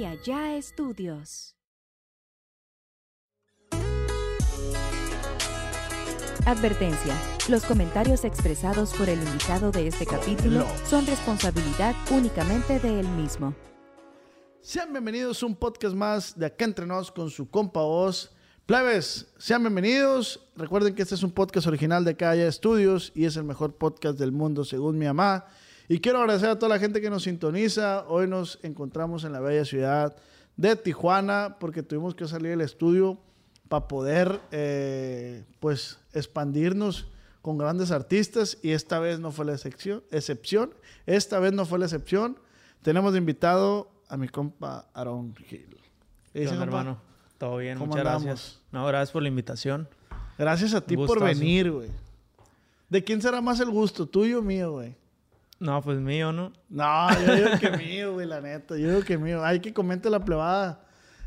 y allá estudios. Advertencia. Los comentarios expresados por el invitado de este capítulo son responsabilidad únicamente de él mismo. Sean bienvenidos a un podcast más de Acá Entre Nos con su compa Oz. Plebes, sean bienvenidos. Recuerden que este es un podcast original de Calla Estudios y es el mejor podcast del mundo según mi mamá. Y quiero agradecer a toda la gente que nos sintoniza. Hoy nos encontramos en la bella ciudad de Tijuana porque tuvimos que salir del estudio para poder eh, pues expandirnos con grandes artistas y esta vez no fue la excepción, excepción. Esta vez no fue la excepción. Tenemos de invitado a mi compa Aaron Gil. ¿Qué onda, hermano? Todo bien, muchas gracias. No, gracias por la invitación. Gracias a ti por venir, güey. ¿De quién será más el gusto, tuyo o mío, güey? No, pues mío, ¿no? No, yo digo que mío, güey, la neta. Yo digo que mío. Hay que comente la plebada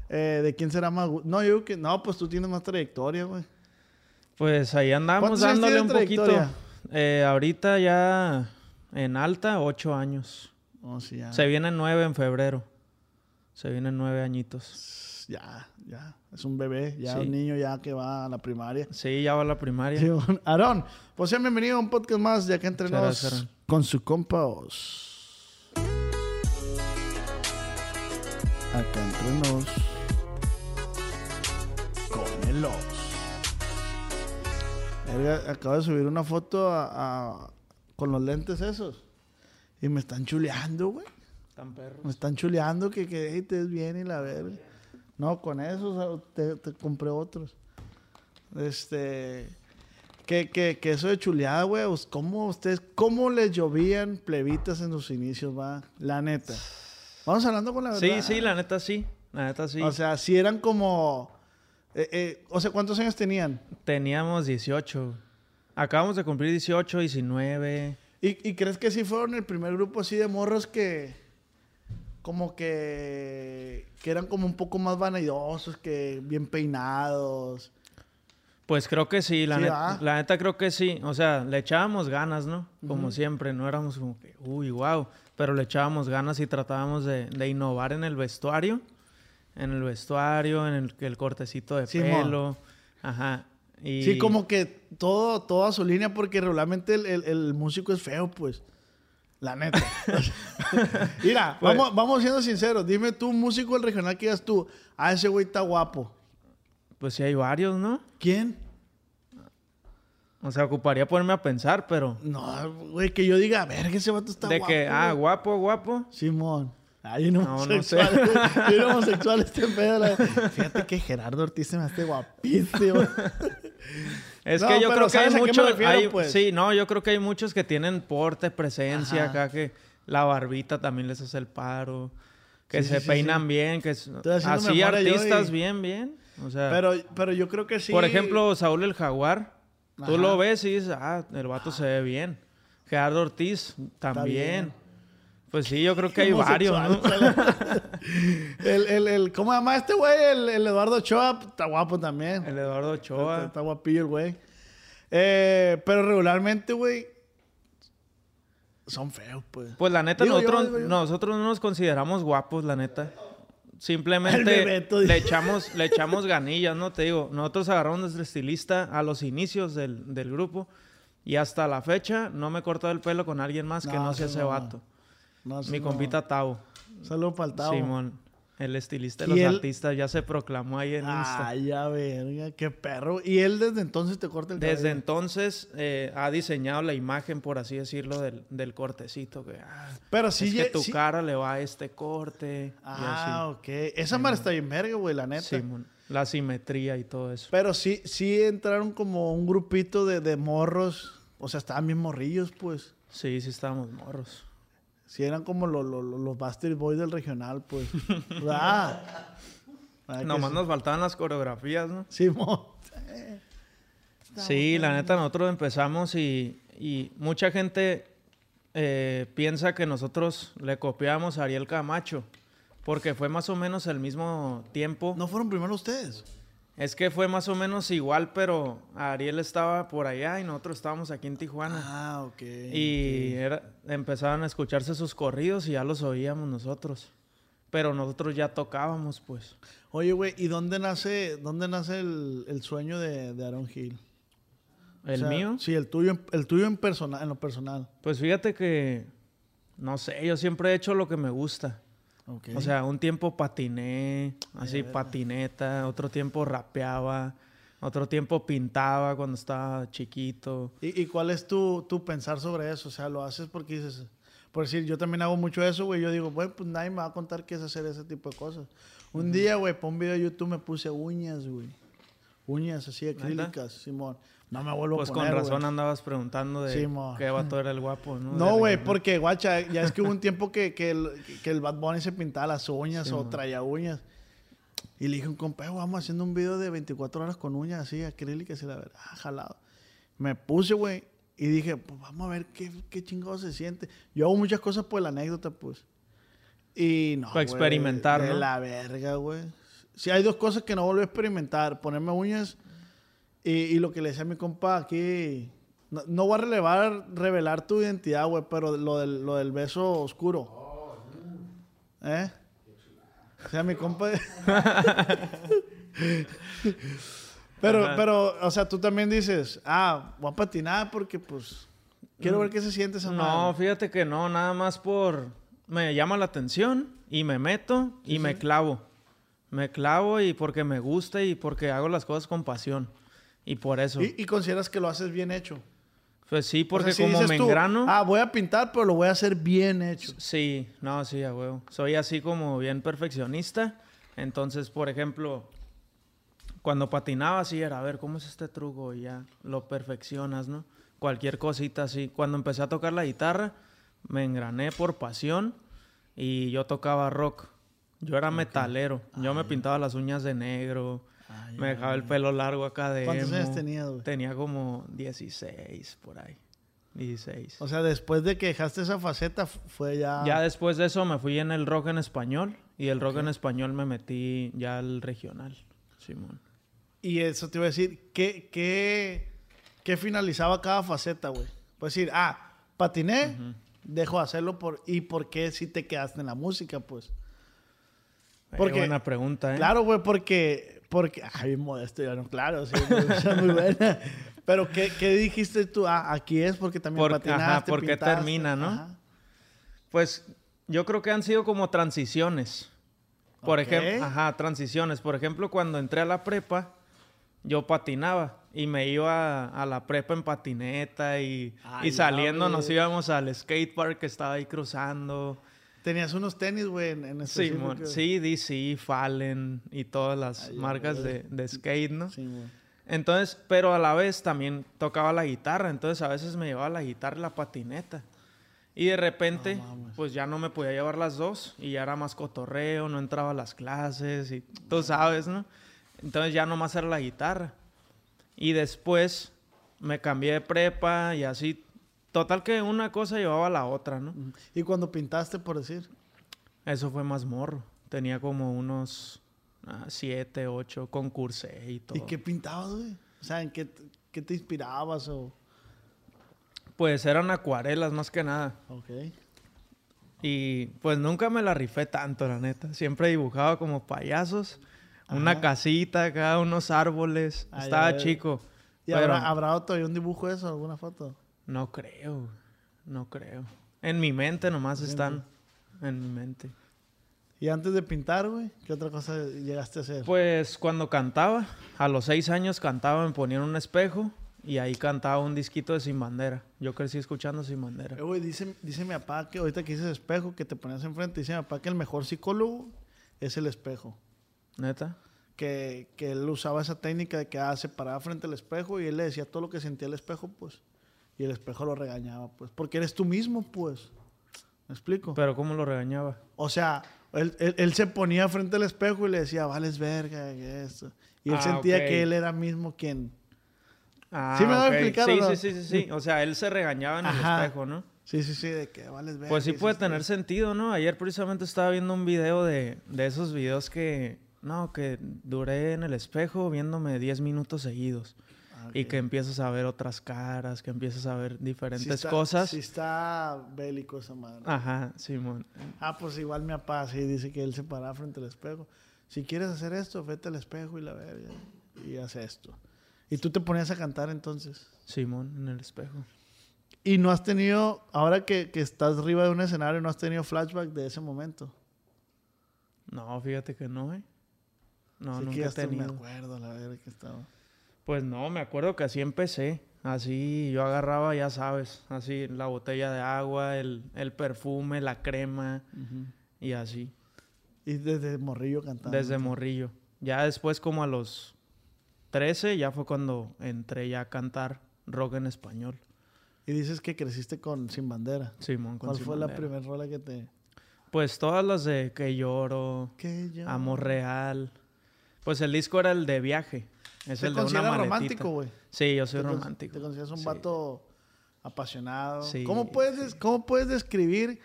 eh, de quién será más. No, yo digo que... No, pues tú tienes más trayectoria, güey. Pues ahí andamos dándole un poquito. Eh, ahorita ya en alta, ocho años. Oh, sí, ya. Se vienen nueve en febrero. Se vienen nueve añitos. Ya, ya. Es un bebé, ya un niño ya que va a la primaria. Sí, ya va a la primaria. Sí, Aarón, pues sean bienvenidos a un podcast más de acá entre nos con su compa Os. Acá entre nos con el Os. Acabo de subir una foto a, con los lentes esos. Y me están chuleando, güey. Están perros. Me están chuleando que, que te ves bien y la verga. No, con esos te, compré otros. Este. Que, que, que eso de chuleada, güey. ¿Cómo ustedes, cómo les llovían plebitas en sus inicios, va? La neta. Vamos hablando con la verdad. Sí, sí, la neta sí. La neta sí. O sea, si eran como. Eh, eh, o sea, ¿cuántos años tenían? Teníamos 18. Acabamos de cumplir 18, 19. ¿Y, ¿Y crees que sí fueron el primer grupo así de morros que como que, que eran como un poco más vanidosos, que bien peinados. Pues creo que sí, la, neta, la neta creo que sí. O sea, le echábamos ganas, ¿no? Como siempre, no éramos como que, uy, wow. Pero le echábamos ganas y tratábamos de, innovar en el vestuario. En el vestuario, en el, el cortecito de pelo. Ajá. Y... Sí, como que todo, todo a su línea, porque regularmente el, el músico es feo, pues. La neta. Mira, pues- vamos, vamos siendo sinceros. Dime tú, músico del regional que digas tú, ah, ese güey está guapo. Pues sí hay varios, ¿no? ¿Quién? O sea, ocuparía ponerme a pensar, pero... No, güey, que yo diga, a ver, que ese vato está guapo. De que, ah, guapo, guapo. Simón. Ay, no, homosexual. No, sé. homosexual este pedo. Fíjate que Gerardo Ortiz se me hace guapísimo. Es que yo creo que hay muchos. Pues? Sí, no, yo creo que hay muchos que tienen porte, presencia acá, que la barbita también les hace el paro, que se peinan bien, que así artistas bien, bien. O sea, pero, pero yo creo que sí. Por ejemplo, Saúl el Jaguar, tú lo ves y dices, ah, el vato se ve bien. Gerardo Ortiz también. Pues sí, yo creo que hay varios, ¿no? el, el, el, ¿Cómo se llama este güey? El, Eduardo Ochoa está guapo también. El Eduardo Ochoa. Está, guapillo el güey. Eh, pero regularmente, güey, son feos, pues. Pues la neta, nosotros, nosotros no nos consideramos guapos, la neta. Simplemente le echamos, le echamos ganillas, ¿no? Te digo, nosotros agarramos nuestro estilista a los inicios del, del grupo y hasta la fecha no me he cortado el pelo con alguien más que no sea ese vato. Mi compita Tau. Saludos para el Tau. Simón. El estilista de los artistas ya se proclamó ahí en Insta. Ay, ya verga, qué perro. ¿Y él desde entonces te corta el cabello? Desde entonces eh, ha diseñado la imagen, por así decirlo, del, cortecito. Que, ah, Pero sí... Es que tu cara le va a este corte. Ah, ok. Esa mar está bien verga, güey, la neta. Simón. La simetría y todo eso. Pero sí, sí entraron como un grupito de, de morros. O sea, estaban bien morrillos, pues. Sí, sí estábamos morros. Si eran como los, los, los Bastard Boys del regional, pues. ah, Nomás nos faltaban las coreografías, ¿no? Sí, sí, la neta, nosotros empezamos y, y mucha gente eh, piensa que nosotros le copiamos a Ariel Camacho, porque fue más o menos el mismo tiempo. ¿No fueron primero ustedes? Es que fue más o menos igual, pero Ariel estaba por allá y nosotros estábamos aquí en Tijuana. Ah, ok. Y empezaban a escucharse sus corridos y ya los oíamos nosotros. pero nosotros ya tocábamos, pues. Oye, güey, ¿y dónde nace, dónde nace el, sueño de, de Aaron Hill? ¿El mío? Sí, el tuyo, el tuyo en, personal, en lo personal. Pues fíjate que, no sé, yo siempre he hecho lo que me gusta. O sea, un tiempo patiné, así patineta, otro tiempo rapeaba, otro tiempo pintaba cuando estaba chiquito. ¿Y, cuál es tu, tu, pensar sobre eso? O sea, lo haces porque dices, por decir, yo también hago mucho eso, güey. Yo digo, bueno, pues nadie me va a contar qué es hacer ese tipo de cosas. Un día, güey, por un video de YouTube me puse uñas, güey. Uñas así acrílicas, Simón. No me vuelvo a poner, Pues con razón andabas preguntando de qué vato era el guapo, ¿no? No, güey, porque, guacha, ya es que hubo un tiempo que, que, el, que el Bad Bunny se pintaba las uñas o traía uñas. Y le dije a un compa, vamos haciendo un video de 24 horas con uñas así, acrílicas y la verdad, ah, jalado. Me puse, güey, y dije, pues vamos a ver qué, qué chingado se siente. Yo hago muchas cosas por la anécdota, pues. Y no. Para experimentar, de la verga, güey. Si hay dos cosas que no vuelvo a experimentar: ponerme uñas y, lo que le decía a mi compa aquí, no, voy a relevar, revelar tu identidad, güey, pero lo del, lo del beso oscuro. ¿Eh? O sea, mi compa... pero, pero, o sea, tú también dices, ah, voy a patinar porque, pues, quiero ver qué se siente esa No, fíjate que no, nada más por... Me llama la atención y me meto y me clavo. Me clavo y porque me gusta y porque hago las cosas con pasión. Y por eso. ¿Y, consideras que lo haces bien hecho? Pues sí, porque como me engrano. Ah, voy a pintar, pero lo voy a hacer bien hecho. Sí, no, sí, a huevo. Soy así como bien perfeccionista. Entonces, por ejemplo, cuando patinaba así era, a ver, ¿cómo es este truco? Y ya lo perfeccionas, ¿no? Cualquier cosita así. Cuando empecé a tocar la guitarra, me engrané por pasión y yo tocaba rock. Yo era metalero. Yo me pintaba las uñas de negro me dejaba el pelo largo acá de. ¿Cuántos años tenías, güey? Tenía como 16 por ahí. 16. O sea, después de que dejaste esa faceta, fue ya. Ya después de eso me fui en el rock en español. Y el rock en español me metí ya al regional, Simón. Y eso te iba a decir, ¿qué, qué, qué finalizaba cada faceta, güey? Pues decir, ah, patiné, dejo de hacerlo por. ¿Y por qué si te quedaste en la música, pues? Porque, buena pregunta, ¿eh? Claro, güey, porque porque, ay, modesto, ya no, claro, sí, es muy buena. Pero, ¿qué, ¿qué, dijiste tú? Ah, aquí es porque también Por, patinaste, Ajá, porque termina, ¿no? Pues, yo creo que han sido como transiciones. Por ejemplo, ajá, transiciones. Por ejemplo, cuando entré a la prepa, yo patinaba y me iba a, la prepa en patineta y, y saliendo nos íbamos al skatepark que estaba ahí cruzando. Tenías unos tenis, güey, en, ese Sí, sí, DC, Fallen y todas las marcas de, skate, ¿no? Sí, Entonces, pero a la vez también tocaba la guitarra, entonces a veces me llevaba la guitarra y la patineta. Y de repente, pues ya no me podía llevar las dos y ya era más cotorreo, no entraba a las clases y tú sabes, ¿no? Entonces ya nomás era la guitarra. Y después me cambié de prepa y así Total que una cosa llevaba a la otra, ¿no? ¿Y cuando pintaste, por decir? Eso fue más morro. Tenía como unos ah, siete, ocho, concursé y todo. ¿Y qué pintabas, güey? O sea, ¿en qué, qué, te inspirabas o...? Pues eran acuarelas más que nada. Ok. Y pues nunca me la rifé tanto, la neta. Siempre dibujaba como payasos. Una casita acá, unos árboles. Estaba chico. ¿Y habrá, habrá todavía un dibujo de eso, alguna foto? No creo, no creo. En mi mente nomás están. En mi mente. ¿Y antes de pintar, güey? ¿Qué otra cosa llegaste a hacer? Pues cuando cantaba, a los seis años cantaba, me ponían un espejo y ahí cantaba un disquito de Sin Bandera. Yo crecí escuchando Sin Bandera. Eh, güey, dice, dice mi papá que ahorita que dices espejo, que te ponías enfrente, dice mi papá que el mejor psicólogo es el espejo. ¿Neta? Que, que él usaba esa técnica de que ah, se paraba frente al espejo y él le decía todo lo que sentía el espejo, pues. Y el espejo lo regañaba, pues, porque eres tú mismo, pues. ¿Me explico? Pero ¿cómo lo regañaba? O sea, él, él, se ponía frente al espejo y le decía, vales verga, esto. Y él ah, sentía que él era mismo quien... Ah, ¿Sí me va a explicar sí, sí, sí, sí, sí. O sea, él se regañaba en el espejo, ¿no? Sí, sí, sí, de que vales verga. Pues sí puede tener sentido, ¿no? Ayer precisamente estaba viendo un video de, de esos videos que... No, que duré en el espejo viéndome 10 minutos seguidos. Ah, y que empiezas a ver otras caras, que empiezas a ver diferentes cosas. Sí está bélico esa madre. Ajá, Simón. Ah, pues igual mi papá sí dice que él se para frente al espejo. Si quieres hacer esto, vete al espejo y la verga. Y hace esto. ¿Y tú te ponías a cantar entonces? Simón, en el espejo. ¿Y no has tenido, ahora que, que estás arriba de un escenario, no has tenido flashback de ese momento? No, fíjate que no, ¿eh? No, nunca he tenido. me acuerdo, la verdad que estaba. Pues no, me acuerdo que así empecé. Así yo agarraba, ya sabes, así la botella de agua, el, perfume, la crema y así. ¿Y desde morrillo cantando? Desde morrillo. Ya después como a los 13 ya fue cuando entré ya a cantar rock en español. Y dices que creciste con Sin Bandera. Simón, con ¿Cuál fue la primera rola que te...? Pues todas las de Que lloro, que Amor Real. Pues el disco era el de Viaje. Es el de una romántico, güey? Sí, yo soy romántico. ¿Te consideras un vato apasionado? Sí, ¿Cómo, puedes, ¿Cómo puedes describir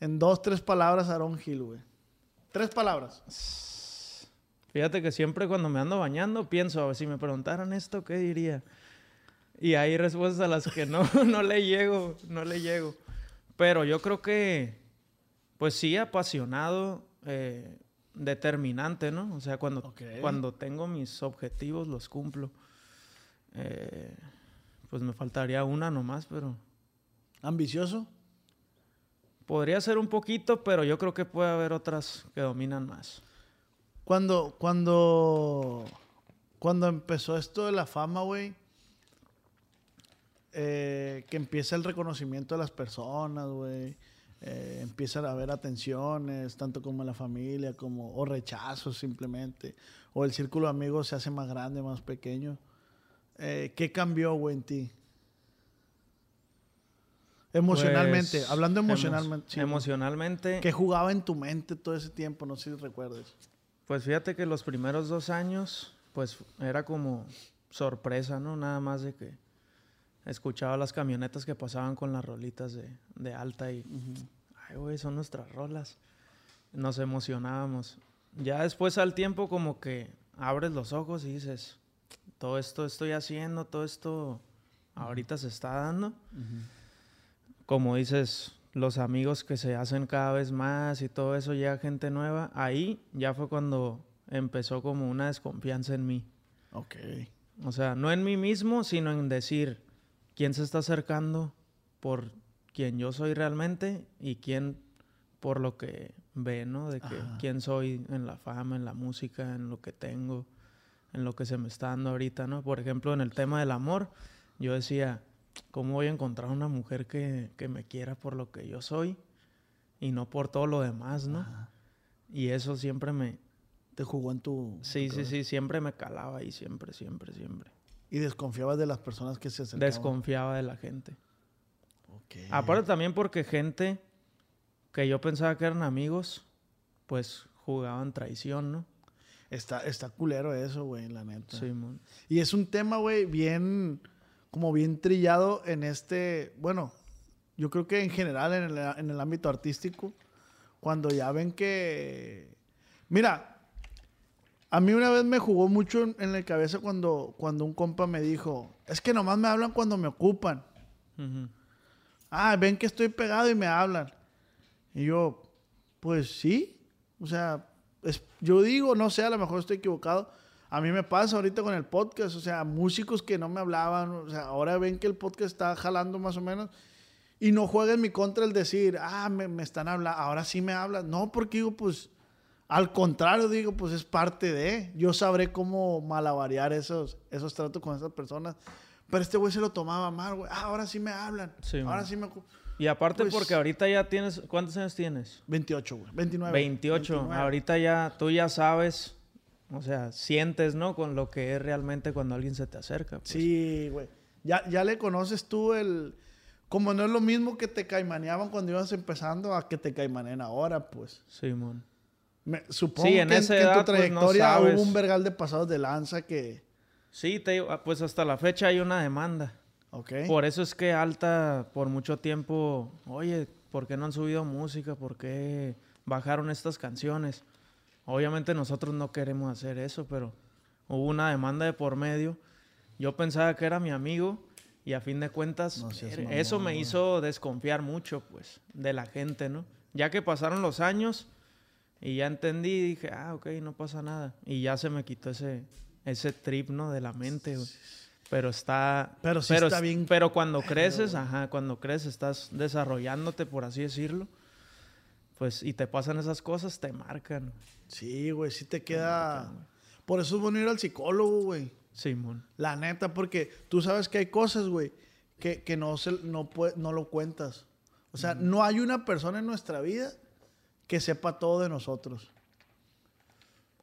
en dos, tres palabras a Aaron Hill, güey? Tres palabras. Fíjate que siempre cuando me ando bañando pienso, a ver si me preguntaran esto, ¿qué diría? Y hay respuestas a las que no, no le llego, no le llego. Pero yo creo que, pues sí, apasionado, eh, determinante, ¿no? O sea, cuando, cuando tengo mis objetivos los cumplo. Eh, pues me faltaría una nomás, pero... ¿Ambicioso? Podría ser un poquito, pero yo creo que puede haber otras que dominan más. Cuando, cuando, cuando empezó esto de la fama, güey, eh, que empieza el reconocimiento de las personas, güey eh, empiezan a haber atenciones, tanto como en la familia, como, o rechazos simplemente, o el círculo de amigos se hace más grande, más pequeño. Eh, ¿Qué cambió, güey, en ti? Emocionalmente, pues, hablando emocionalmente. emocionalmente. ¿Qué jugaba en tu mente todo ese tiempo? No sé si recuerdes. Pues fíjate que los primeros dos años, pues era como sorpresa, ¿no? Nada más de que escuchaba las camionetas que pasaban con las rolitas de, alta y, ay, güey, son nuestras rolas. Nos emocionábamos. Ya después al tiempo como que abres los ojos y dices, todo esto estoy haciendo, todo esto ahorita se está dando. Como dices, los amigos que se hacen cada vez más y todo eso, ya gente nueva, ahí ya fue cuando empezó como una desconfianza en mí. Ok. O sea, no en mí mismo, sino en decir, quién se está acercando por quién yo soy realmente y quién por lo que ve, ¿no? De que quién soy en la fama, en la música, en lo que tengo, en lo que se me está dando ahorita, ¿no? Por ejemplo, en el tema del amor, yo decía, ¿cómo voy a encontrar una mujer que, me quiera por lo que yo soy y no por todo lo demás, ¿no? Y eso siempre me... ¿Te jugó en tu...? Sí, sí, sí, siempre me calaba y siempre, siempre, siempre. ¿Y desconfiabas de las personas que se acercaban? Desconfiaba de la gente. Okay. Aparte también porque gente que yo pensaba que eran amigos, pues jugaban traición, ¿no? Está, está culero eso, güey, la neta. Sí, man. Y es un tema, güey, bien, como bien trillado en este, bueno, yo creo que en general en el, en el ámbito artístico, cuando ya ven que, mira, a mí una vez me jugó mucho en, la cabeza cuando, cuando un compa me dijo, es que nomás me hablan cuando me ocupan. Ah, ven que estoy pegado y me hablan. Y yo, pues sí. O sea, yo digo, no sé, a lo mejor estoy equivocado. A mí me pasa ahorita con el podcast, o sea, músicos que no me hablaban, o sea, ahora ven que el podcast está jalando más o menos. Y no juega en mi contra el decir, ah, me, me están hablando, ahora sí me hablan. No, porque digo, pues al contrario, digo, pues es parte de. Yo sabré cómo malabarear esos, esos tratos con esas personas. Pero este güey se lo tomaba mal, güey. Ah, ahora sí me hablan. ahora sí me. Y aparte, pues porque ahorita ya tienes. ¿Cuántos años tienes? 28, güey. 29. 28. Ahorita ya, tú ya sabes. O sea, sientes, ¿no? Con lo que es realmente cuando alguien se te acerca. Pues. Sí, güey. Ya, ya le conoces tú el. Como no es lo mismo que te caimaneaban cuando ibas empezando a que te caimaneen ahora, pues. Sí, supongo que, en, tu pues, trayectoria hubo un vergal de pasados de lanza que... Sí, te, pues hasta la fecha hay una demanda. Okay. Por eso es que Alta por mucho tiempo, oye, ¿por qué no han subido música? ¿Por qué bajaron estas canciones? Obviamente nosotros no queremos hacer eso, pero hubo una demanda de por medio Yo pensaba que era mi amigo y a fin de cuentas eso me hizo desconfiar mucho, pues, de la gente, ¿no? Ya que pasaron los años y ya entendí, dije, ah, ok, no pasa nada. Y ya se me quitó ese, ese trip, ¿no? De la mente, Pero está... Pero sí está bien... Pero cuando creces, ajá, cuando creces, estás desarrollándote, por así decirlo pues, y te pasan esas cosas, te marcan. Sí, güey, sí te queda. Por eso es bueno ir al psicólogo, güey. Simón. La neta, porque tú sabes que hay cosas, güey, que, que no, se, no, no lo cuentas. O sea, no hay una persona en nuestra vida que sepa todo de nosotros.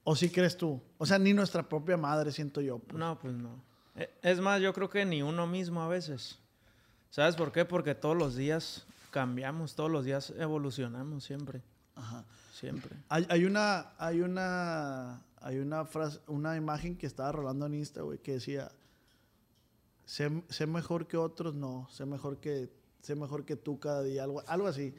¿O sí crees tú? O sea, ni nuestra propia madre, siento yo. Pues. No, pues no. E, es más, yo creo que ni uno mismo a veces. ¿Sabes por qué? Porque todos los días cambiamos todos los días, evolucionamos siempre. Ajá. Siempre. Hay, hay, una, hay una, hay una frase, una imagen que estaba rolando en Insta, güey, que decía, sé, sé, mejor que otros, no, sé mejor que, sé mejor que tú cada día, algo, algo así.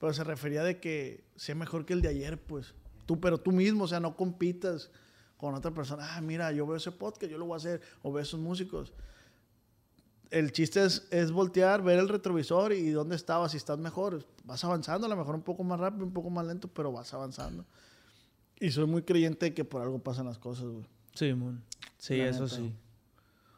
Pero se refería de que sé mejor que el de ayer, pues. Tú, pero tú mismo, o sea, no compitas con otra persona. Ah, mira, yo veo ese podcast, yo lo voy a hacer, o veo esos músicos el chiste es, es, voltear, ver el retrovisor y dónde estabas, si estás mejor. Vas avanzando, a lo mejor un poco más rápido, un poco más lento, pero vas avanzando. Y soy muy creyente de que por algo pasan las cosas, güey. Sí, Sí, eso sí.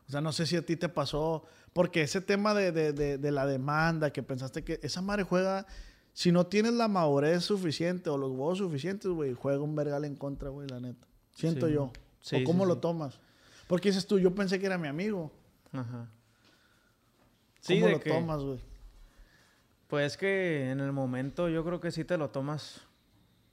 O sea, no sé si a ti te pasó, porque ese tema de, de, de, la demanda, que pensaste que esa madre juega, si no tienes la madurez suficiente o los huevos suficientes, güey, juega un vergal en contra, güey, la neta. Siento yo. Sí, ¿O cómo lo tomas? Porque dices tú, yo pensé que era mi amigo. Ajá. ¿Cómo lo tomas, güey? Pues que en el momento yo creo que sí te lo tomas.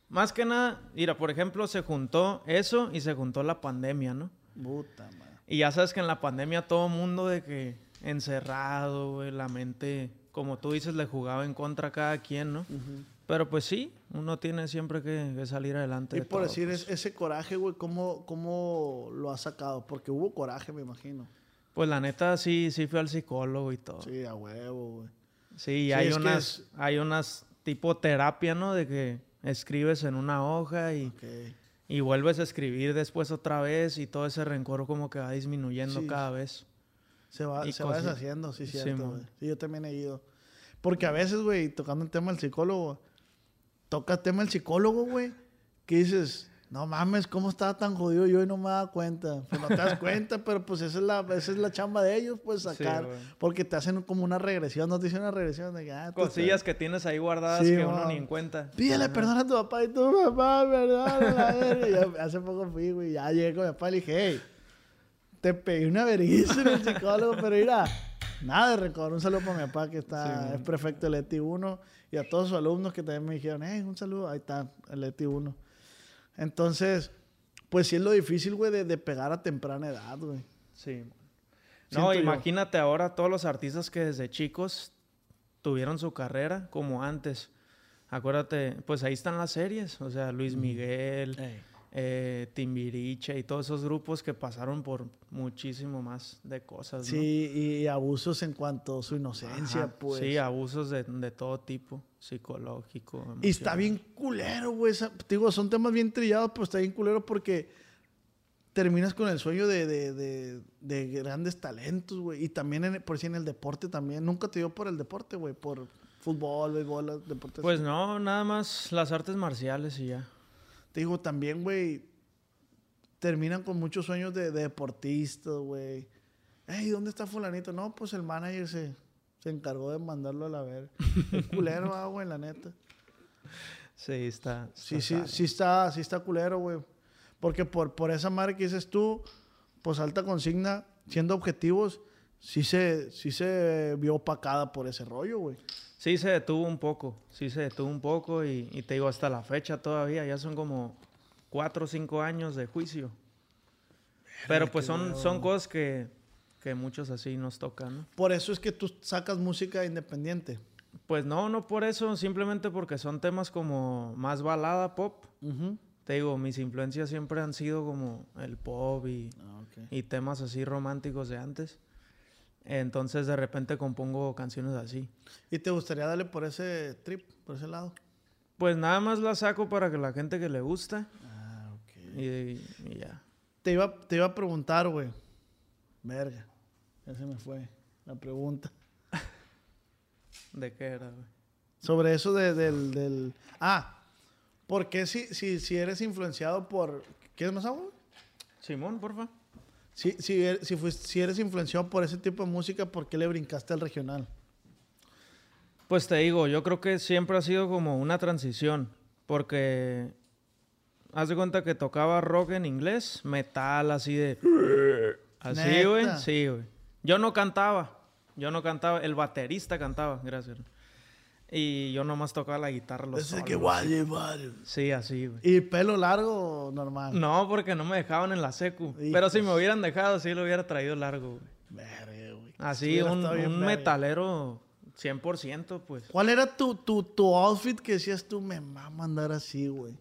Más que nada, mira, por ejemplo, se juntó eso y se juntó la pandemia, ¿no? Puta madre. Y ya sabes que en la pandemia todo mundo de que encerrado, güey, la mente, como tú dices, le jugaba en contra a cada quien, ¿no? Pero pues sí, uno tiene siempre que, salir adelante. Y por decir, pues. ese coraje, güey, ¿cómo, ¿cómo lo has sacado? Porque hubo coraje, me imagino. Pues la neta sí, sí fui al psicólogo y todo. Sí, a huevo, güey. Sí, hay unas, hay unas tipo terapia, ¿no? De que escribes en una hoja y, y vuelves a escribir después otra vez y todo ese rencor como que va disminuyendo cada vez. Se va, se va deshaciendo, sí, cierto, sí, yo también he ido. Porque a veces, güey, tocando el tema del psicólogo, toca el tema del psicólogo, güey, que dices, no mames, ¿cómo estaba tan jodido yo y no me daba cuenta? Pues no te das cuenta, pero pues esa es la, esa es la chamba de ellos, pues sacar. porque te hacen como una regresión, no te dicen una regresión de ah, Cosillas que tienes ahí guardadas que uno ni en cuenta. Pídele perdón a tu papá y tu papá, perdón. hace poco fui, güey, ya llegué con mi papá y le dije, hey, te pegué una vergüenza en el psicólogo, pero mira, nada de rencor. Un saludo para mi papá que está, es prefecto del ETI 1 y a todos sus alumnos que también me dijeron, hey, un saludo, ahí está, el ETI 1. Entonces, pues sí es lo difícil, güey, de, pegar a temprana edad, güey. Sí. No, imagínate ahora todos los artistas que desde chicos tuvieron su carrera como antes. Acuérdate, pues ahí están las series, o sea, Luis Miguel, eh, Timbiriche y todos esos grupos que pasaron por muchísimo más de cosas. Sí, y abusos en cuanto a su inocencia, pues. Sí, abusos de, todo tipo, psicológico. Y está bien culero, güey. Digo, son temas bien trillados, pero está bien culero porque terminas con el sueño de, grandes talentos, güey. Y también, por si en el deporte también. Nunca te dio por el deporte, güey, por fútbol, béisbol, deportes. Pues no, nada más las artes marciales y ya digo, también, güey, terminan con muchos sueños de, deportistas, güey. Ey, ¿dónde está fulanito? No, pues el manager se, se encargó de mandarlo a la ver. culero, ah, güey, la neta. Sí, está. sí, sí, sí está, sí está culero, güey. Porque por, por esa madre que dices tú, pues alta consigna, siendo objetivos, sí se, sí se vio opacada por ese rollo, güey. Sí se detuvo un poco, sí se detuvo un poco y, te digo, hasta la fecha todavía, ya son como cuatro o cinco años de juicio. Pero pues son, son cosas que, que muchos así nos tocan, ¿no? Por eso es que tú sacas música independiente. Pues no, no por eso, simplemente porque son temas como más balada, pop. Te digo, mis influencias siempre han sido como el pop y, ah, y temas así románticos de antes. Entonces de repente compongo canciones así. ¿Y te gustaría darle por ese trip, por ese lado? Pues nada más la saco para que la gente que le gusta. Ah, ok. Y, ya. Te iba, te iba a preguntar, güey. Verga. Ya se me fue la pregunta. ¿De qué era, güey? Sobre eso de- del, del... Ah, ¿por qué si, si, si eres influenciado por... ¿Quieres más agua? Simón, porfa. Si, si, er- si, fuis- si eres influenciado por ese tipo de música, ¿por qué le brincaste al regional? Pues te digo, yo creo que siempre ha sido como una transición, porque haz de cuenta que tocaba rock en inglés, metal así de... Así, güey. Sí, güey. Yo no cantaba, yo no cantaba, el baterista cantaba, gracias. Y yo nomás tocaba la guitarra los Ese que así. guay. Sí, así, güey. ¿Y pelo largo o normal? No, porque no me dejaban en la secu. Hijos. Pero si me hubieran dejado, sí lo hubiera traído largo, güey. Verga, güey. Así, un, un metalero 100%, pues. ¿Cuál era tu, tu, tu outfit que decías tú, me va a mandar así, güey?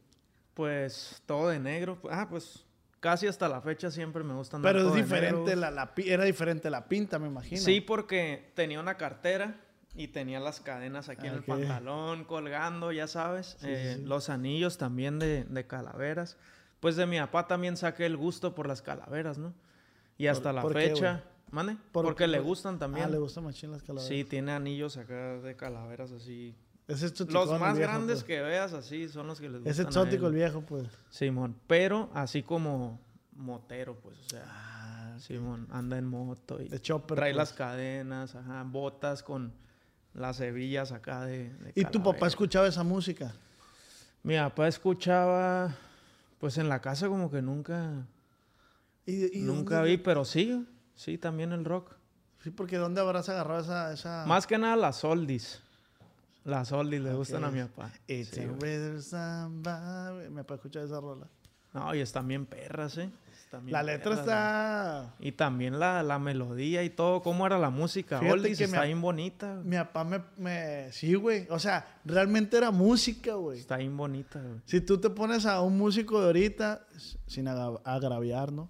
Pues todo de negro. Ah, pues casi hasta la fecha siempre me gusta andar Pero es de diferente, negro. la, era diferente la pinta, me imagino. Sí, porque tenía una cartera y tenía las cadenas aquí en el pantalón colgando, ya sabes. Sí, Eh, sí. Los anillos también de, de calaveras. Pues de mi papá también saqué el gusto por las calaveras, ¿no? Y hasta la por qué, fecha. ¿Mande? ¿Por porque qué, le gustan también. Ah, le gustan machín las calaveras. Sí, tiene anillos acá de calaveras así. Es Los exótico, el más viejo, grandes pues. que veas así son los que les gustan. Es exótico el viejo, pues. Simón, pero así como motero, pues, o sea, Ah, Simón anda en moto y De chopper, trae pues. las cadenas, ajá, botas con las hebillas acá de, de ¿Y tu papá escuchaba esa música? Mi papá escuchaba, pues en la casa como que nunca, ¿Y, y nunca dónde- vi, pero sí, sí, también el rock. Sí, porque ¿dónde habrás agarrado esa...? esa... Más que nada las oldies. Las oldies le gustan a mi papá. It's Sí, a samba. Me papá escuchar esa rola. no, y están bien perras, ¿eh? Bien La letra perras, está... Y también la, la melodía y todo, cómo era la música. Oldies que está bien bonita. Mi papá me, me... Sí, güey. O sea, realmente era música, güey. Está bien bonita, güey. Si tú te pones a un músico de ahorita, sin agra- agraviar, ¿no?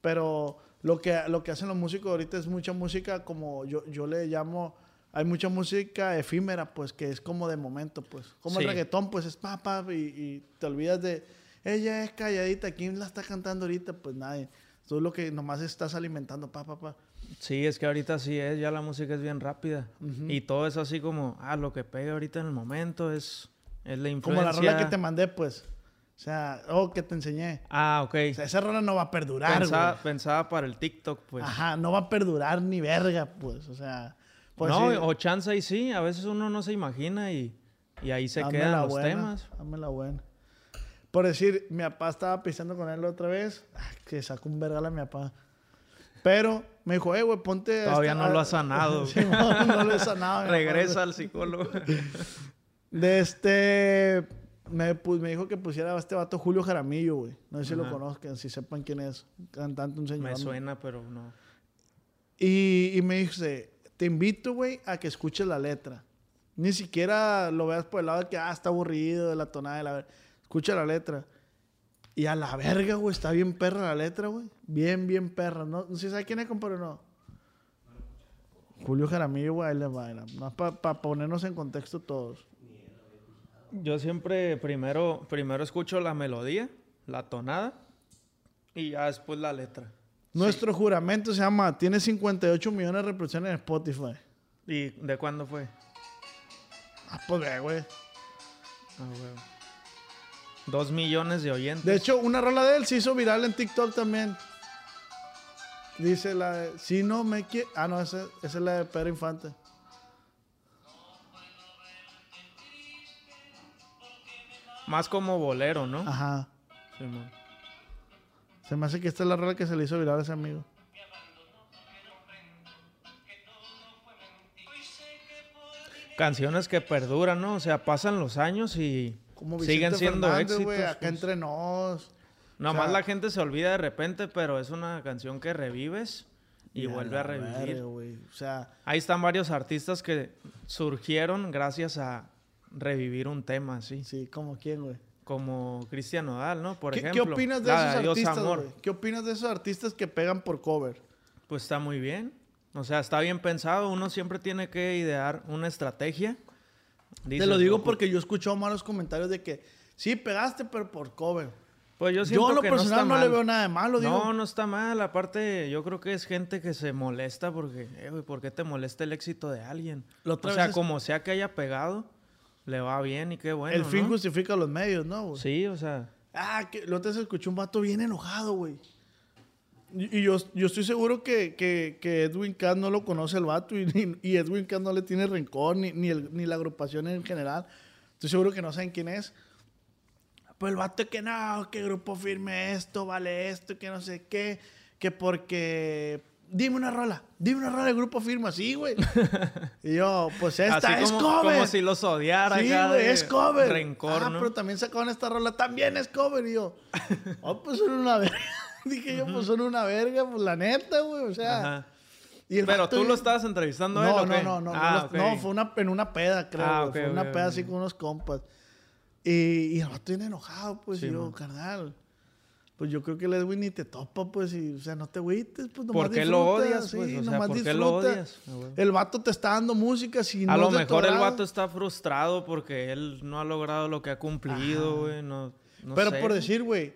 Pero lo que, lo que hacen los músicos de ahorita es mucha música como yo, yo le llamo... Hay mucha música efímera, pues, que es como de momento, pues. Como el Sí. reggaetón, pues, es pa, pa, y, y te olvidas de... Ella es calladita, ¿quién la está cantando ahorita? Pues nadie. Tú lo que nomás estás alimentando, pa, pa, pa. Sí, es que ahorita sí es, ya la música es bien rápida. Y todo es así como, ah, lo que pega ahorita en el momento es, es la Como influencia. la rola que te mandé, pues. O sea, oh, que te enseñé. Ah, ok. O sea, esa rola no va a perdurar, pensaba, güey. pensaba para el TikTok, pues. Ajá, no va a perdurar ni verga, pues. O sea, pues no, sí, o chance y sí, a veces uno no se imagina y, y ahí se hazme quedan los buena, temas. hazme la buena. Por decir, mi papá estaba pisando con él otra vez, ay, que sacó un vergal a mi papá. Pero me dijo, eh, güey, ponte. Todavía esta- no lo ha sanado, Sí, no, no lo he sanado. Regresa al psicólogo. De este. Me, pu- me dijo que pusiera a este vato Julio Jaramillo, güey. No sé si lo conozcan, si sepan quién es. Cantante, un señor. Me suena, pero no. Y, y me dice, te invito, güey, a que escuches la letra. Ni siquiera lo veas por el lado de que, ah, está aburrido de la tonada de la... Escucha la letra. Y a la verga, güey, está bien perra la letra, güey. Bien, bien perra. No, no sé si sabe quién es, compadre, no. Julio Jaramillo, güey, ahí les va. Más para ponernos en contexto todos. Yo siempre primero, primero escucho la melodía, la tonada, y ya después la letra. Nuestro juramento se llama, tiene 58 millones de reproducciones en Spotify. ¿Y de cuándo fue? Ah, pues güey. Ah, huevo. Dos millones de oyentes. De hecho, una rola de él se hizo viral en TikTok también. Dice la de, si no me quiere... Ah, no, esa, esa es la de Pedro Infante. Más como bolero, ¿no? Ajá. Se me hace que esta es la rola que se le hizo viral a ese amigo. Canciones que perduran, ¿no? O sea, pasan los años y Como siguen Vicente siendo Fernández, éxitos. acá pues. entre nos. Nomás o sea- la gente se olvida de repente, pero es una canción que revives y, vuelve a revivir. güey. O sea, Ahí están varios artistas que surgieron gracias a revivir un tema, ¿sí? sí, como quién, güey. Como Cristian Nodal, ¿no? Por ¿Qué, qué ejemplo. opinas de la esos artistas, Amor. ¿Qué opinas de esos artistas que pegan por cover? Pues está muy bien. O sea, está bien pensado. Uno siempre tiene que idear una estrategia. Te lo digo "Ojo, porque yo he escuchado malos comentarios de que sí, pegaste, pero por cover. Pues yo siento yo, lo que personal, no, le veo nada de malo, digo. No, no está mal. Aparte, yo creo que es gente que se molesta porque, eh, güey, ¿por qué te molesta el éxito de alguien? O sea, es- como sea que haya pegado, le va bien y qué bueno. el fin ¿no? justifica los medios, ¿no, güey? Sí, o sea. Ah, que lo te escuché un vato bien enojado, güey. Y, yo, yo estoy seguro que, que, que Edwin Cass no lo conoce el vato y, y Edwin Cass no le tiene rencor, ni, ni, el- ni la agrupación en general. Estoy seguro que no saben quién es. Pues el vato que no, que grupo firme esto, vale esto, que no sé qué, que porque... Dime una rola, dime una rola de grupo firme, así, güey. y yo, pues esta así es como, cover. como si los odiara. Sí, güey, es cover. Rencor, ah, ¿no? pero también sacaban esta rola, también es cover. Y yo, oh, pues son una verga. Dije yo, pues son una verga, pues la neta, güey. O sea. Ajá. y el Pero vato tú lo estabas entrevistando a él, No, ¿o no, qué? no, no, Ah, no, ok. no, fue una, en una peda, creo. Ah, güey, ok, fue ok, una peda así con unos compas. Y, y el vato bien enojado, pues, Sí, y yo, man. carnal. Pues yo creo que el Edwin ni te topa, pues, y, o sea, no te agüites, pues, nomás ¿Por qué lo disfruta, odias, pues? sí, O sea, ¿por qué lo odias? Ah. El vato te está dando música, si no A lo es de tu mejor el vato está frustrado porque él no ha logrado lo que ha cumplido, güey. No, no Pero sé, por decir, güey,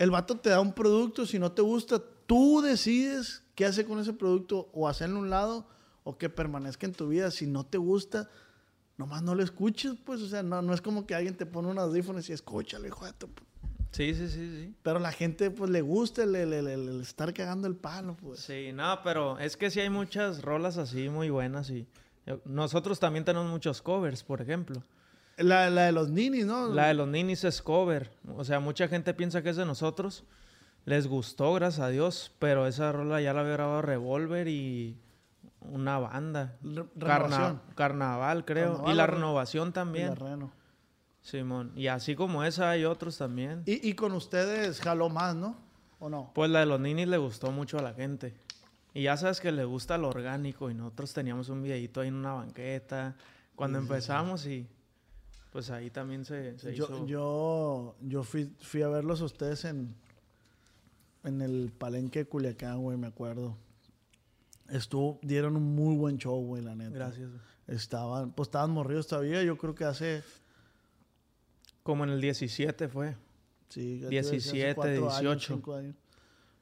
el vato te da un producto, si no te gusta, tú decides qué hacer con ese producto, o hacerlo a un lado, o que permanezca en tu vida. Si no te gusta, nomás no lo escuches, pues, o sea, no, no es como que alguien te pone unos audífonos y escúchalo, hijo de tu pu-". Sí, sí, sí, sí. Pero la gente, pues, le gusta el, el- el- el- estar cagando el palo, pues. Sí, no, pero es que sí hay muchas rolas así muy buenas y yo- nosotros también tenemos muchos covers, por ejemplo. La, la de los ninis, ¿no? La de los ninis es cover, o sea, mucha gente piensa que es de nosotros. Les gustó, gracias a Dios, pero esa rola ya la había grabado Revolver y una banda. Re- Carna- Renovación. carnaval, creo. Carnaval y la renovación La también. Reno. Simón. Y así como esa hay otros también. Y, y con ustedes jaló más, ¿no? ¿O no? Pues la de los ninis le gustó mucho a la gente. Y ya sabes que le gusta lo orgánico y nosotros teníamos un videito ahí en una banqueta cuando empezamos y pues ahí también se, se yo, hizo. yo, yo fui, fui a verlos a ustedes en, en el palenque de Culiacán, güey, me acuerdo. Estuvo, dieron un muy buen show, güey, la neta. Gracias. Estaban, pues estaban morridos todavía, yo creo que hace, Como en el 17 fue. sí, ya te iba a decir, hace 17, cuatro años, 18. cinco años,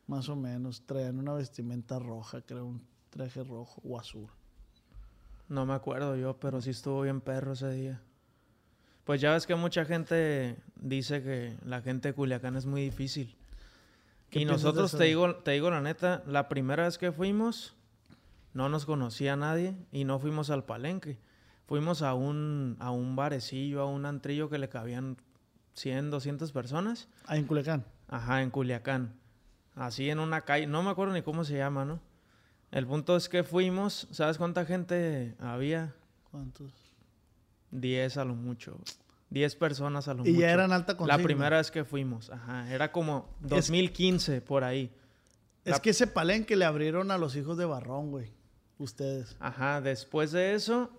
más o menos. Traían una vestimenta roja, creo, un traje rojo o azul. No me acuerdo yo, pero sí estuvo bien perro ese día. Pues ya ves que mucha gente dice que la gente de Culiacán es muy difícil. ¿Qué Y nosotros, te digo, te digo la neta, la primera vez que fuimos, no nos conocía nadie y no fuimos al palenque. Fuimos a un, a un barecillo, a un antrillo que le cabían 100, 200 personas. Ah, en Culiacán. Ajá, en Culiacán. Así en una calle, no me acuerdo ni cómo se llama, ¿no? El punto es que fuimos, ¿sabes cuánta gente había? ¿Cuántos? 10 a lo mucho. 10 personas a lo Y mucho. ya eran alta consigna. La primera vez que fuimos, ajá. Era como 2015 por ahí. Es La- que ese palenque le abrieron a los hijos de Barrón, güey. Ustedes. Ajá, después de eso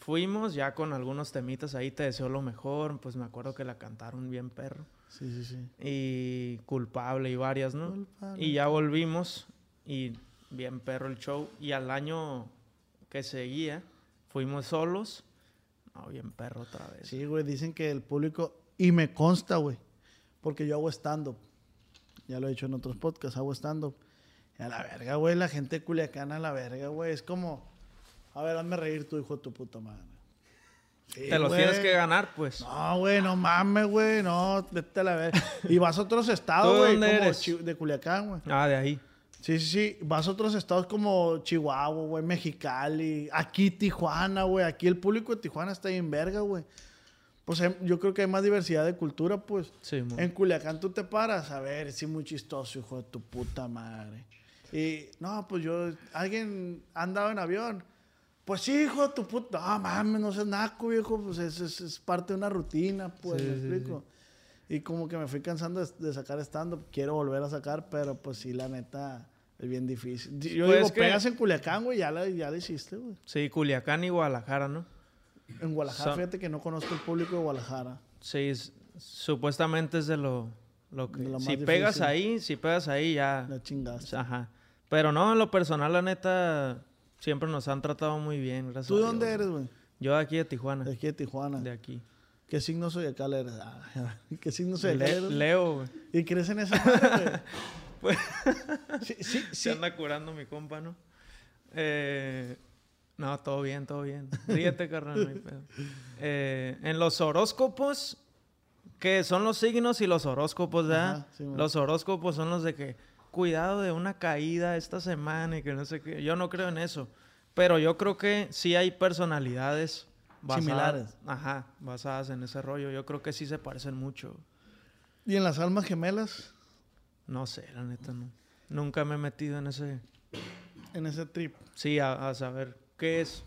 fuimos ya con algunos temitas ahí, te deseo lo mejor, pues me acuerdo que la cantaron bien perro. Sí, sí, sí. Y culpable y varias, ¿no? Culpable. Y ya volvimos y bien perro el show. Y al año que seguía fuimos solos. No, bien perro otra vez. Sí, güey, dicen que el público, y me consta, güey, porque yo hago stand-up. Ya lo he dicho en otros podcasts, hago stand-up. A la verga, güey, la gente de Culiacán a la verga, güey. Es como, a ver, hazme reír tu hijo de tu puta madre. Sí, Te los tienes que ganar, pues. No, güey, no mames, güey, no, vete a la verga. Y vas a otros ¿Tú estados, de güey, dónde como eres? Chi- de Culiacán, güey. Ah, de ahí. Sí, sí, sí. Vas a otros estados como Chihuahua, güey, Mexicali, aquí Tijuana, güey. Aquí el público de Tijuana está bien verga, güey. Pues em, yo creo que hay más diversidad de cultura, pues. Sí, mo. En Culiacán tú te paras, a ver, sí, muy chistoso, hijo de tu puta madre. Y, no, pues yo, alguien ha andado en avión. Pues sí, hijo de tu puta, no mames, no seas naco, viejo, pues es, es, es parte de una rutina, pues, Sí, me sí, explico. Y como que me fui cansando de, de sacar stand-up, quiero volver a sacar, pero pues sí, la neta, es bien difícil. Yo Pues digo, que- pegas en Culiacán, güey, ya la, ya la hiciste, güey. Sí, Culiacán y Guadalajara, ¿no? En Guadalajara, Son- fíjate que no conozco el público de Guadalajara. Sí, supuestamente es de lo, lo que... De lo más si pegas ahí, si pegas ahí ya... La chingaste. Ajá. Pero no, en lo personal, la neta, siempre nos han tratado muy bien, gracias ¿Tú de Dios. dónde eres, güey? Yo de aquí de Tijuana. De aquí de Tijuana. De aquí. ¿Qué signo eres? Ah, ¿Qué signo zodiacal Le-? Leo, güey. ¿Y crees en esa madre, güey? Pues- sí, sí, Se sí. anda curando mi compa, ¿no? Eh, no, todo bien, todo bien. Ríete, carnal. no hay pedo. Eh, en los horóscopos, que son los signos y los horóscopos, ¿verdad? Ajá, sí, man. los horóscopos son los de que cuidado de una caída esta semana y que no sé qué. Yo no creo en eso. Pero yo creo que sí hay personalidades basadas- Similares. Ajá, basadas en ese rollo. Yo creo que sí se parecen mucho. ¿Y en las almas gemelas? No sé, la neta, no. Nunca me he metido en ese... En ese trip. Sí, a, a saber qué es.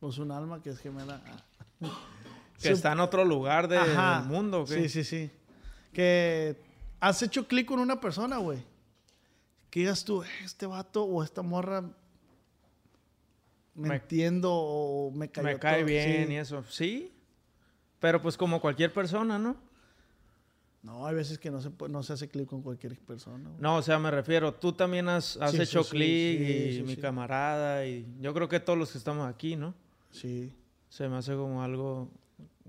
Pues un alma que es gemela. Que está en otro lugar de- del mundo, ¿o qué? Sí, sí, sí. Que has hecho clic con una persona, güey. Que digas tú, "Eh, este vato o esta morra me, Me- entiendo o me Me cae todo". bien Sí. y eso. Sí. Pero pues como cualquier persona, ¿no? No, hay veces que no se, puede- no se hace clic con cualquier persona. güey. No, o sea, me refiero, tú también has, has Sí, sí, hecho sí, clic sí, y mi camarada y yo creo que todos los que estamos aquí, ¿no? Sí. Se me hace como algo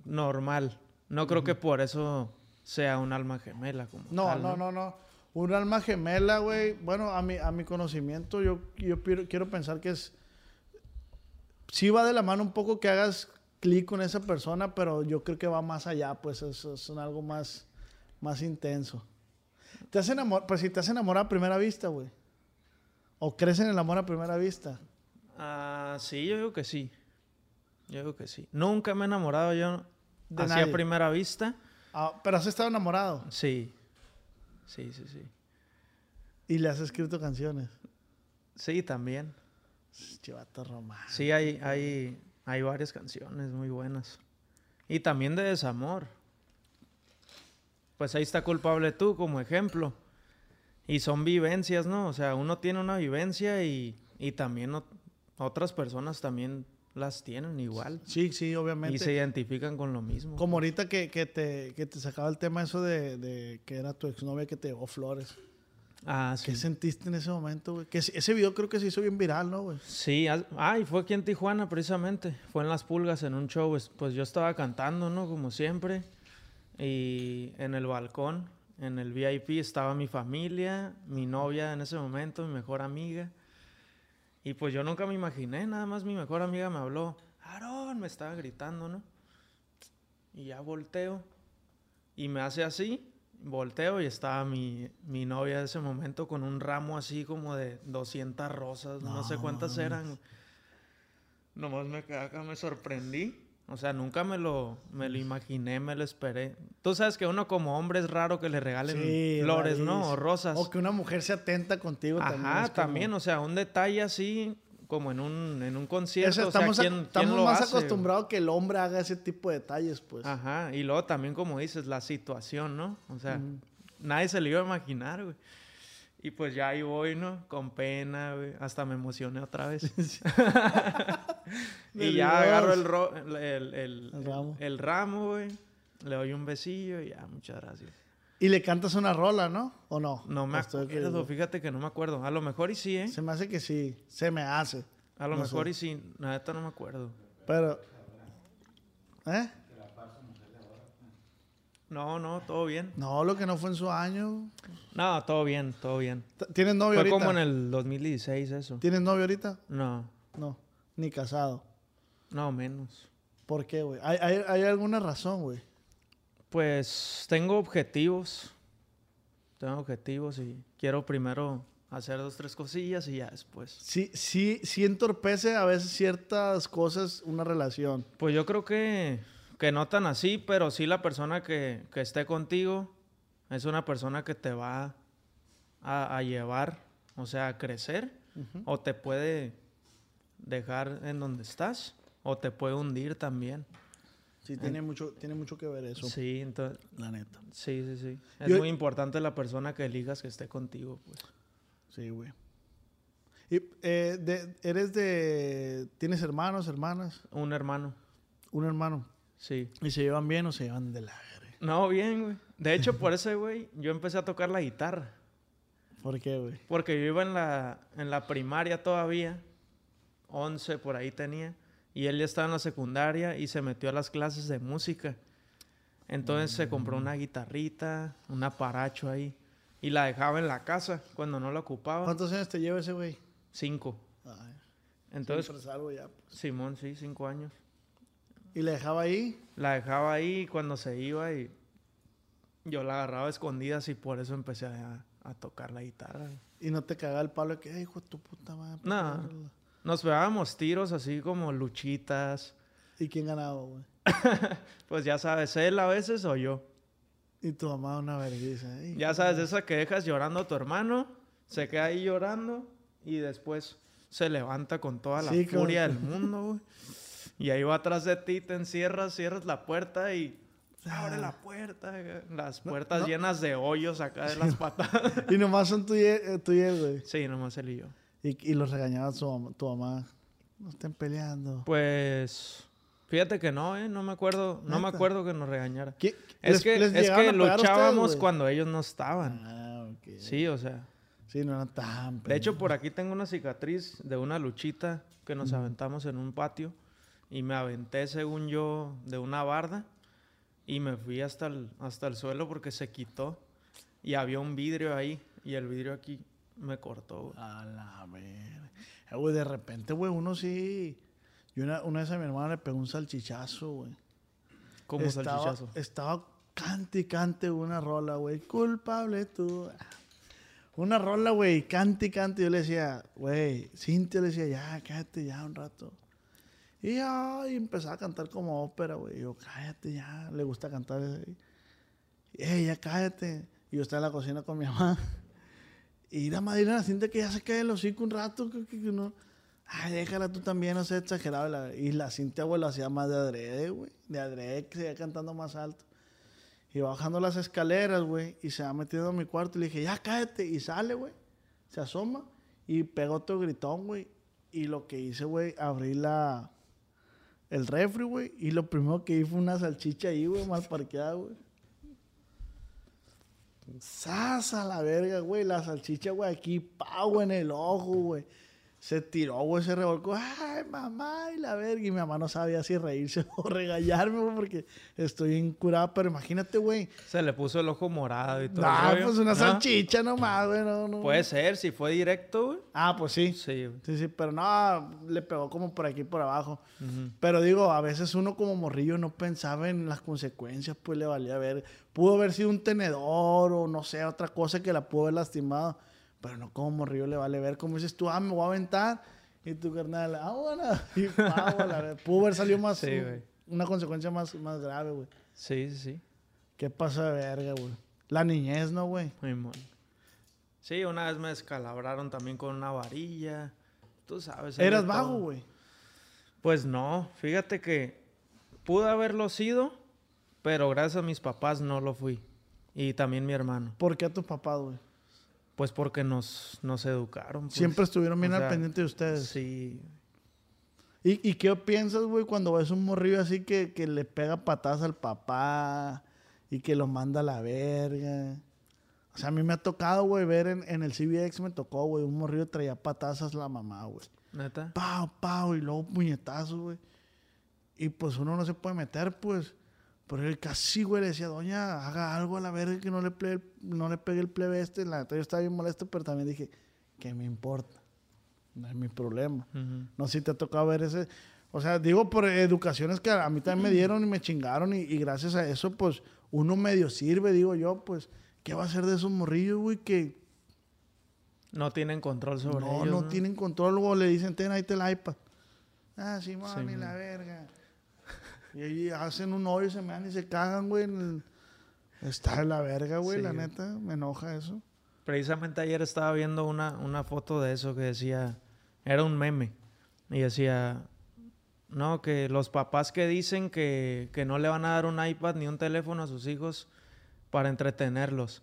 normal. No creo que por eso sea un alma gemela como No, tal, no, no, no. Un alma gemela, güey. Bueno, a mi, a mi conocimiento, yo, yo quiero, quiero pensar que es. Sí va de la mano un poco que hagas clic con esa persona, pero yo creo que va más allá, pues es, algo más, más intenso. ¿Te has enamorado? Pues si te has enamorado a primera vista, güey. ¿O crees en el amor a primera vista? Ah, sí, yo digo que sí. Yo digo que sí. Nunca me he enamorado yo De así nadie. a primera vista. Ah, pero has estado enamorado Sí. Sí, sí, sí. y le has escrito canciones. Sí, también. Chivato romántico. Sí, hay, hay, hay varias canciones muy buenas. Y también de desamor. Pues ahí está culpable tú como ejemplo. Y son vivencias, ¿no? O sea, uno tiene una vivencia y, y también ot- otras personas también las tienen igual. Sí, sí, obviamente. Y se identifican con lo mismo. Como ahorita que, que te, que te sacaba el tema eso de, de que era tu exnovia que te llevó flores. Ah, sí. ¿Qué sentiste en ese momento, güey? Que ese video creo que se hizo bien viral, ¿no, güey? Sí, ah, y fue aquí en Tijuana precisamente. Fue en Las Pulgas en un show. es- Pues yo estaba cantando, ¿no? Como siempre. Y en el balcón, en el VIP, estaba mi familia, mi novia en ese momento, mi mejor amiga. Y pues yo nunca me imaginé, nada más mi mejor amiga me habló. Aarón, me estaba gritando, ¿no? Y ya volteo. Y me hace así. Volteo y estaba mi, mi novia de ese momento con un ramo así como de 200 rosas, no, sé cuántas eran. Nomás me acá, me sorprendí. O sea, nunca me lo, me lo imaginé, me lo esperé. Tú sabes que uno como hombre es raro que le regalen Sí, flores, ¿no? O rosas. O que una mujer se atenta contigo también. Ajá, es como- también, o sea, un detalle así como en un, en un concierto. Eso, o sea, estamos ¿quién- quién estamos lo más hace, acostumbrados que el hombre haga ese tipo de detalles, pues. Ajá, y luego también como dices, la situación, ¿no? O sea, Ujú. nadie se lo iba a imaginar, güey. Y pues ya ahí voy, ¿no? Con pena, güey. Hasta me emocioné otra vez. y ya agarro el, ro- el, el- el- El ramo. el ramo, güey. Le doy un besillo y ya, muchas gracias. Y le cantas una rola, ¿no? ¿O no? No me ¿O estoy acuerdo, fíjate que no me acuerdo. A lo mejor y sí, ¿eh? Se me hace que sí. Se me hace. A lo no mejor sé. y sí. Neta no me acuerdo. Pero... ¿Eh? No, no, todo bien. No, lo que no fue en su año. No, todo bien, todo bien. ¿Tienes novio Fue ahorita? como en el 2016 eso. ¿Tienes novio ahorita? No, No. Ni casado. no menos. ¿Por qué, güey? ¿Hay, hay, hay alguna razón, güey? Pues tengo objetivos. Tengo objetivos y quiero primero hacer dos, tres cosillas y ya después. Sí, sí, sí entorpece a veces ciertas cosas una relación. Pues yo creo que, que no tan así, pero sí la persona que, que esté contigo es una persona que te va a, a llevar, o sea, a crecer, o te puede dejar en donde estás, o te puede hundir también. Sí, tiene mucho, tiene mucho que ver eso, Sí, entonces, la neta. sí, sí, sí. Es Yo- muy importante la persona que elijas que esté contigo, pues. Sí, güey. Y, eh, de- ¿Eres de... ¿Tienes hermanos, hermanas? Un hermano, Un hermano. Sí. ¿Y se llevan bien o se llevan de la? No, bien, güey. De hecho, por ese, güey, yo empecé a tocar la guitarra. ¿Por qué, güey? Porque yo iba en la, en la primaria todavía, 11 por ahí tenía, Y él ya estaba en la secundaria y se metió a las clases de música. Entonces se compró una guitarrita, un aparacho ahí. Y la dejaba en la casa cuando no la ocupaba. ¿Cuántos años te lleva ese güey? Cinco. Ay, Entonces, ya. pues. Simón, sí, cinco años. ¿Y la dejaba ahí? La dejaba ahí cuando se iba y yo la agarraba a escondidas y por eso empecé a, a tocar la guitarra. Y no te cagaba el palo de que, "Ay, hijo de tu puta madre. ¿por No. qué no?" Nos pegábamos tiros así como luchitas. ¿Y quién ganaba, güey? Pues ya sabes, él a veces o yo. Y tu mamá una vergüenza. Ya sabes, esa que dejas llorando a tu hermano, se queda ahí llorando y después se levanta con toda la Sí, como- furia del mundo, güey. Y ahí va atrás de ti, te encierras, cierras la puerta y abre la puerta. Las puertas no. llenas de hoyos acá de las patadas. Y nomás son tú y él, eh, tú y él, güey. sí, nomás él y yo. Y, y los regañaba su tu mamá. No estén peleando. Pues fíjate que no, ¿eh? No me acuerdo, no me acuerdo que nos regañara. ¿Qué- Es les- que, les es que ustedes, luchábamos güey? cuando ellos no estaban. Ah, ok. Sí, o sea. Sí, no eran tan De hecho, por aquí tengo una cicatriz de una luchita que nos aventamos en un patio y me aventé, según yo, de una barda y me fui hasta el, hasta el suelo porque se quitó y había un vidrio ahí y el vidrio aquí me cortó. güey. A la verga. Eh, güey, de repente, güey, uno sí... Yo una, una vez a mi hermana le pegó un salchichazo, güey. Como estaba, salchichazo. Estaba cante y cante una rola, güey. Culpable tú. Una rola, güey, cante y cante. Yo le decía, güey, Cintia le decía, ya, cállate ya un rato. Y ya, y empezaba a cantar como ópera, güey. Yo, cállate ya, le gusta cantar. "Ey, ya cállate. Y yo estaba en la cocina con mi mamá. Y la madre la Cintia que ya se cae el hocico un rato, que, no. Ay, déjala tú también, no sé, exagerado. Y la Cintia, güey, lo hacía más de adrede, güey. De adrede, que se iba cantando más alto. Y va bajando las escaleras, güey, y se va metiendo a mi cuarto. Y le dije, ya cállate. Y sale, güey. Se asoma y pega otro gritón, güey. Y lo que hice, güey, abrí la... El refri, güey. Y lo primero que hice fue una salchicha ahí, güey, mal parqueada, güey. ¡Sas a la verga, güey! La salchicha, güey, aquí, pau en el ojo, güey. Se tiró, güey, se revolcó. ¡Ay, mamá! Y la verga. Y mi mamá no sabía si reírse o regañarme, güey, porque estoy incurada. Pero imagínate, güey. Se le puso el ojo morado y todo. rollo. pues una ¿No? salchicha nomás, güey. No, no. Puede ser, si fue directo, güey. Ah, pues sí. Sí, güey. Sí, sí, pero no, le pegó como por aquí, por abajo. Ujú. Pero digo, a veces uno como morrillo no pensaba en las consecuencias, pues le valía ver. Pudo haber sido un tenedor o no sé, otra cosa que la pudo haber lastimado. Pero no como morrillo le vale ver. Como dices tú, ah, me voy a aventar. Y tu carnal, ah, bueno. Y pavo, la verdad. Pudo haber salido más, Sí, güey. una consecuencia más, más grave, güey. Sí, sí, sí. ¿Qué pasa de verga, güey? La niñez, ¿no, güey? Muy mal. Sí, una vez me descalabraron también con una varilla. Tú sabes. Eras vago, güey. Pues no, fíjate que pude haberlo sido, pero gracias a mis papás no lo fui. Y también mi hermano. ¿Por qué a tus papás, güey? Pues porque nos, nos educaron. pues. Siempre estuvieron bien O al sea, pendiente de ustedes. Sí. ¿Y, y qué piensas, güey, cuando ves un morrillo así que, que le pega patadas al papá y que lo manda a la verga? O sea, a mí me ha tocado, güey, ver en, en el CBX me tocó, güey, un morrillo traía patadas a la mamá, güey. ¿Neta? Pau, pau, y luego puñetazos, güey. Y pues uno no se puede meter, pues. Pero él casi, güey, le decía, doña, haga algo a la verga que no le, no le pegue el plebe este. La neta, yo estaba bien molesto, pero también dije, ¿qué me importa? No es mi problema. No sé si te ha tocado ver ese. O sea, digo por educaciones que a mí también me dieron y me chingaron. Y, y gracias a eso, pues, uno medio sirve, digo yo, pues, ¿qué va a hacer de esos morrillos, güey? Que No tienen control sobre no, ellos. no tienen control. Luego le dicen, ten ahí te el iPad. Ah, sí, mami, Sí, la man. verga. Y ahí hacen un hoyo, se me dan y se cagan, güey. Está de la verga, güey, Sí, la güey. neta. Me enoja eso. Precisamente ayer estaba viendo una, una foto de eso que decía, era un meme, y decía, no, que los papás que dicen que, que no le van a dar un iPad ni un teléfono a sus hijos para entretenerlos.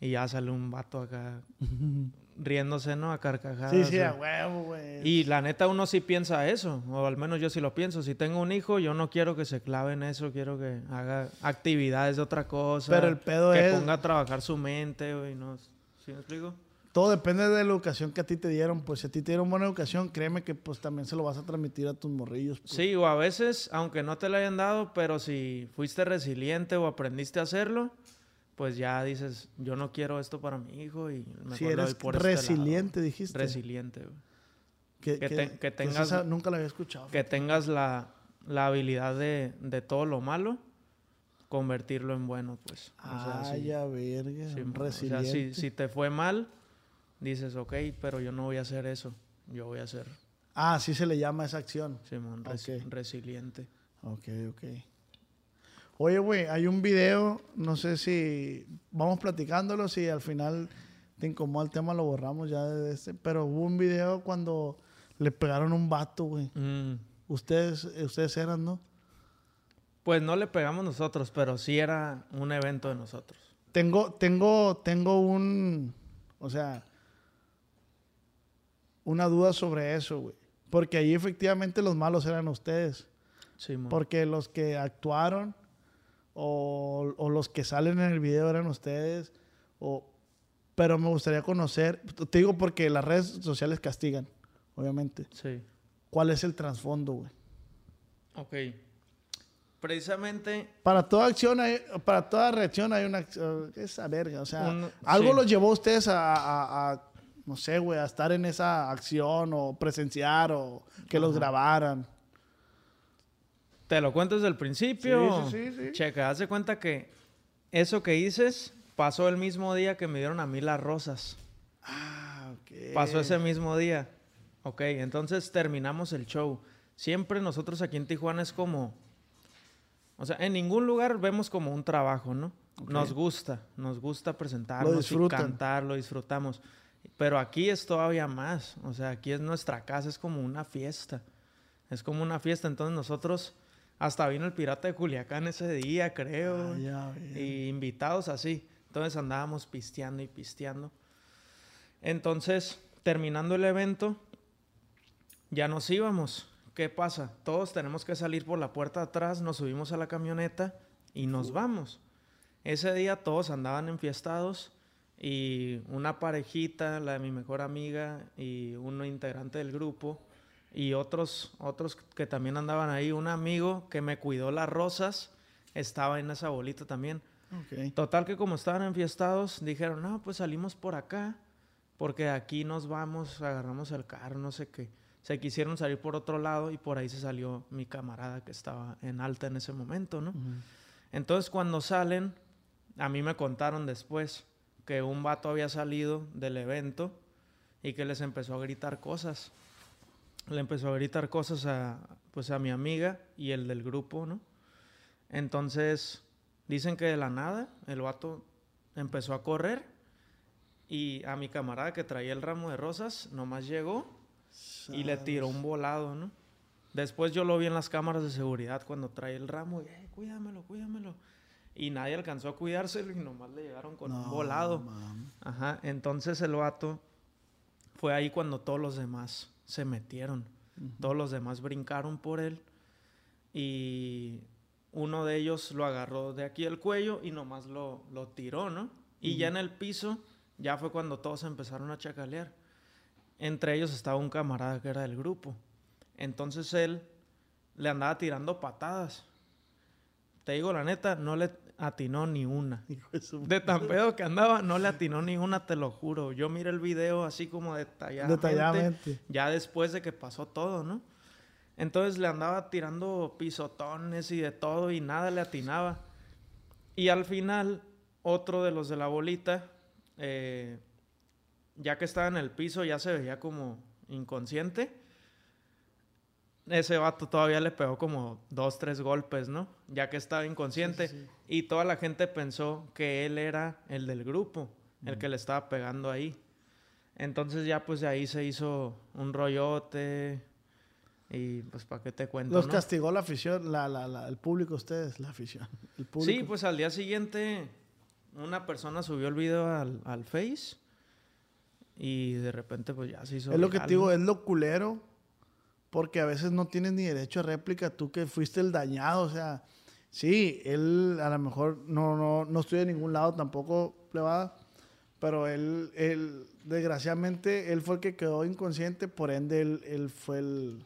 Y ya sale un vato acá riéndose, ¿no? A carcajadas. Sí, sí, a huevo, güey. Y la neta uno sí piensa eso, o al menos yo sí lo pienso. Si tengo un hijo, yo no quiero que se clave en eso, quiero que haga actividades de otra cosa. Pero el pedo que es- ponga a trabajar su mente, güey, ¿no? ¿Sí me explico? todo depende de la educación que a ti te dieron. Pues si a ti te dieron buena educación, créeme que pues también se lo vas a transmitir a tus morrillos. Pues. Sí, o a veces, aunque no te lo hayan dado, pero si fuiste resiliente o aprendiste a hacerlo, pues ya dices, yo no quiero esto para mi hijo y me si eres por este resiliente, dijiste. Resiliente, güey. Que, tengas... nunca la había escuchado. Que tengas la, habilidad de, de todo lo malo convertirlo en bueno, pues. Ah, ya verga. resiliente. O sea, si, si, te fue mal, dices, ok, pero yo no voy a hacer eso. Yo voy a hacer. Ah, sí se le llama esa acción. Simón, resiliente. Ok, ok. Oye, güey, hay un video, no sé si vamos platicándolo, si al final te incomoda el tema, lo borramos ya de este, pero hubo un video cuando le pegaron un vato, güey. Mm. Ustedes, ustedes eran, ¿no? Pues no le pegamos nosotros, pero sí era un evento de nosotros. Tengo, tengo, tengo un, o sea, una duda sobre eso, güey. Porque ahí efectivamente los malos eran ustedes. Sí, Porque los que actuaron o, los que salen en el video eran ustedes. O, pero me gustaría conocer, te digo porque las redes sociales castigan, obviamente. Sí. ¿Cuál es el trasfondo, güey? Ok. Precisamente. Para toda acción, hay, para toda reacción hay una. Esa verga. O sea, algo los llevó a ustedes a no sé, güey, a estar en esa acción o presenciar o que los grabaran. Te lo cuento desde el principio. Sí, sí, sí, Checa, hace cuenta que eso que dices pasó el mismo día que me dieron a mí las rosas. Ah, ok. Pasó ese mismo día. Ok, entonces terminamos el show. Siempre nosotros aquí en Tijuana es como... O sea, en ningún lugar vemos como un trabajo, ¿no? Nos gusta, nos gusta presentarnos y cantar, lo disfrutamos. Pero aquí es todavía más. O sea, aquí es nuestra casa, es como una fiesta. Es como una fiesta. Entonces nosotros, hasta vino el pirata de Culiacán ese día, creo. Ah, y invitados así. Entonces andábamos pisteando y pisteando. Entonces, terminando el evento, ya nos íbamos. ¿Qué pasa? Todos tenemos que salir por la puerta de atrás, nos subimos a la camioneta y nos vamos. Ese día todos andaban enfiestados y una parejita, la de mi mejor amiga y uno integrante del grupo y otros, otros que también andaban ahí. Un amigo que me cuidó las rosas estaba en esa bolita también. Total que como estaban enfiestados, dijeron, no, pues salimos por acá, porque aquí nos vamos, agarramos el carro, no sé qué. Se quisieron salir por otro lado y por ahí se salió mi camarada que estaba en alta en ese momento, ¿no? Entonces cuando salen, a mí me contaron después que un vato había salido del evento y que les empezó a gritar cosas. Le empezó a gritar cosas a, pues a mi amiga y el del grupo, ¿no? Entonces, dicen que de la nada el vato empezó a correr y a mi camarada que traía el ramo de rosas nomás llegó y le tiró un volado, ¿no? Después yo lo vi en las cámaras de seguridad cuando trae el ramo y, cuídamelo, cuídamelo y nadie alcanzó a cuidárselo y nomás le llegaron con un volado. Ajá, entonces el vato fue ahí cuando todos los demás se metieron. Todos los demás brincaron por él y uno de ellos lo agarró de aquí el cuello y nomás lo, lo tiró, ¿no? Y ya en el piso ya fue cuando todos empezaron a chacalear. Entre ellos estaba un camarada que era del grupo. Entonces él le andaba tirando patadas. Te digo la neta, no le atinó ni una. De tan pedo que andaba, no le atinó ni una, te lo juro. Yo miré el video así como detalladamente, detalladamente. Ya después de que pasó todo, ¿no? Entonces le andaba tirando pisotones y de todo y nada le atinaba. Y al final, otro de los de la bolita, eh, ya que estaba en el piso, ya se veía como inconsciente ese vato todavía le pegó como dos, tres golpes, ¿no? Ya que estaba inconsciente. Y toda la gente pensó que él era el del grupo, el que le estaba pegando ahí. Entonces ya pues de ahí se hizo un rollote. Y pues para qué te cuento. Los castigó la afición, la, la, el público ustedes, la afición. Sí, pues al día siguiente una persona subió el video al, al Face. Y de repente pues ya se hizo. Es lo que te digo, es lo culero porque a veces no tienes ni derecho a réplica, tú que fuiste el dañado, o sea, sí, él a lo mejor no, no, no estoy de ningún lado tampoco, plebada, Pero él, él, desgraciadamente, él fue el que quedó inconsciente, por ende, él, fue el,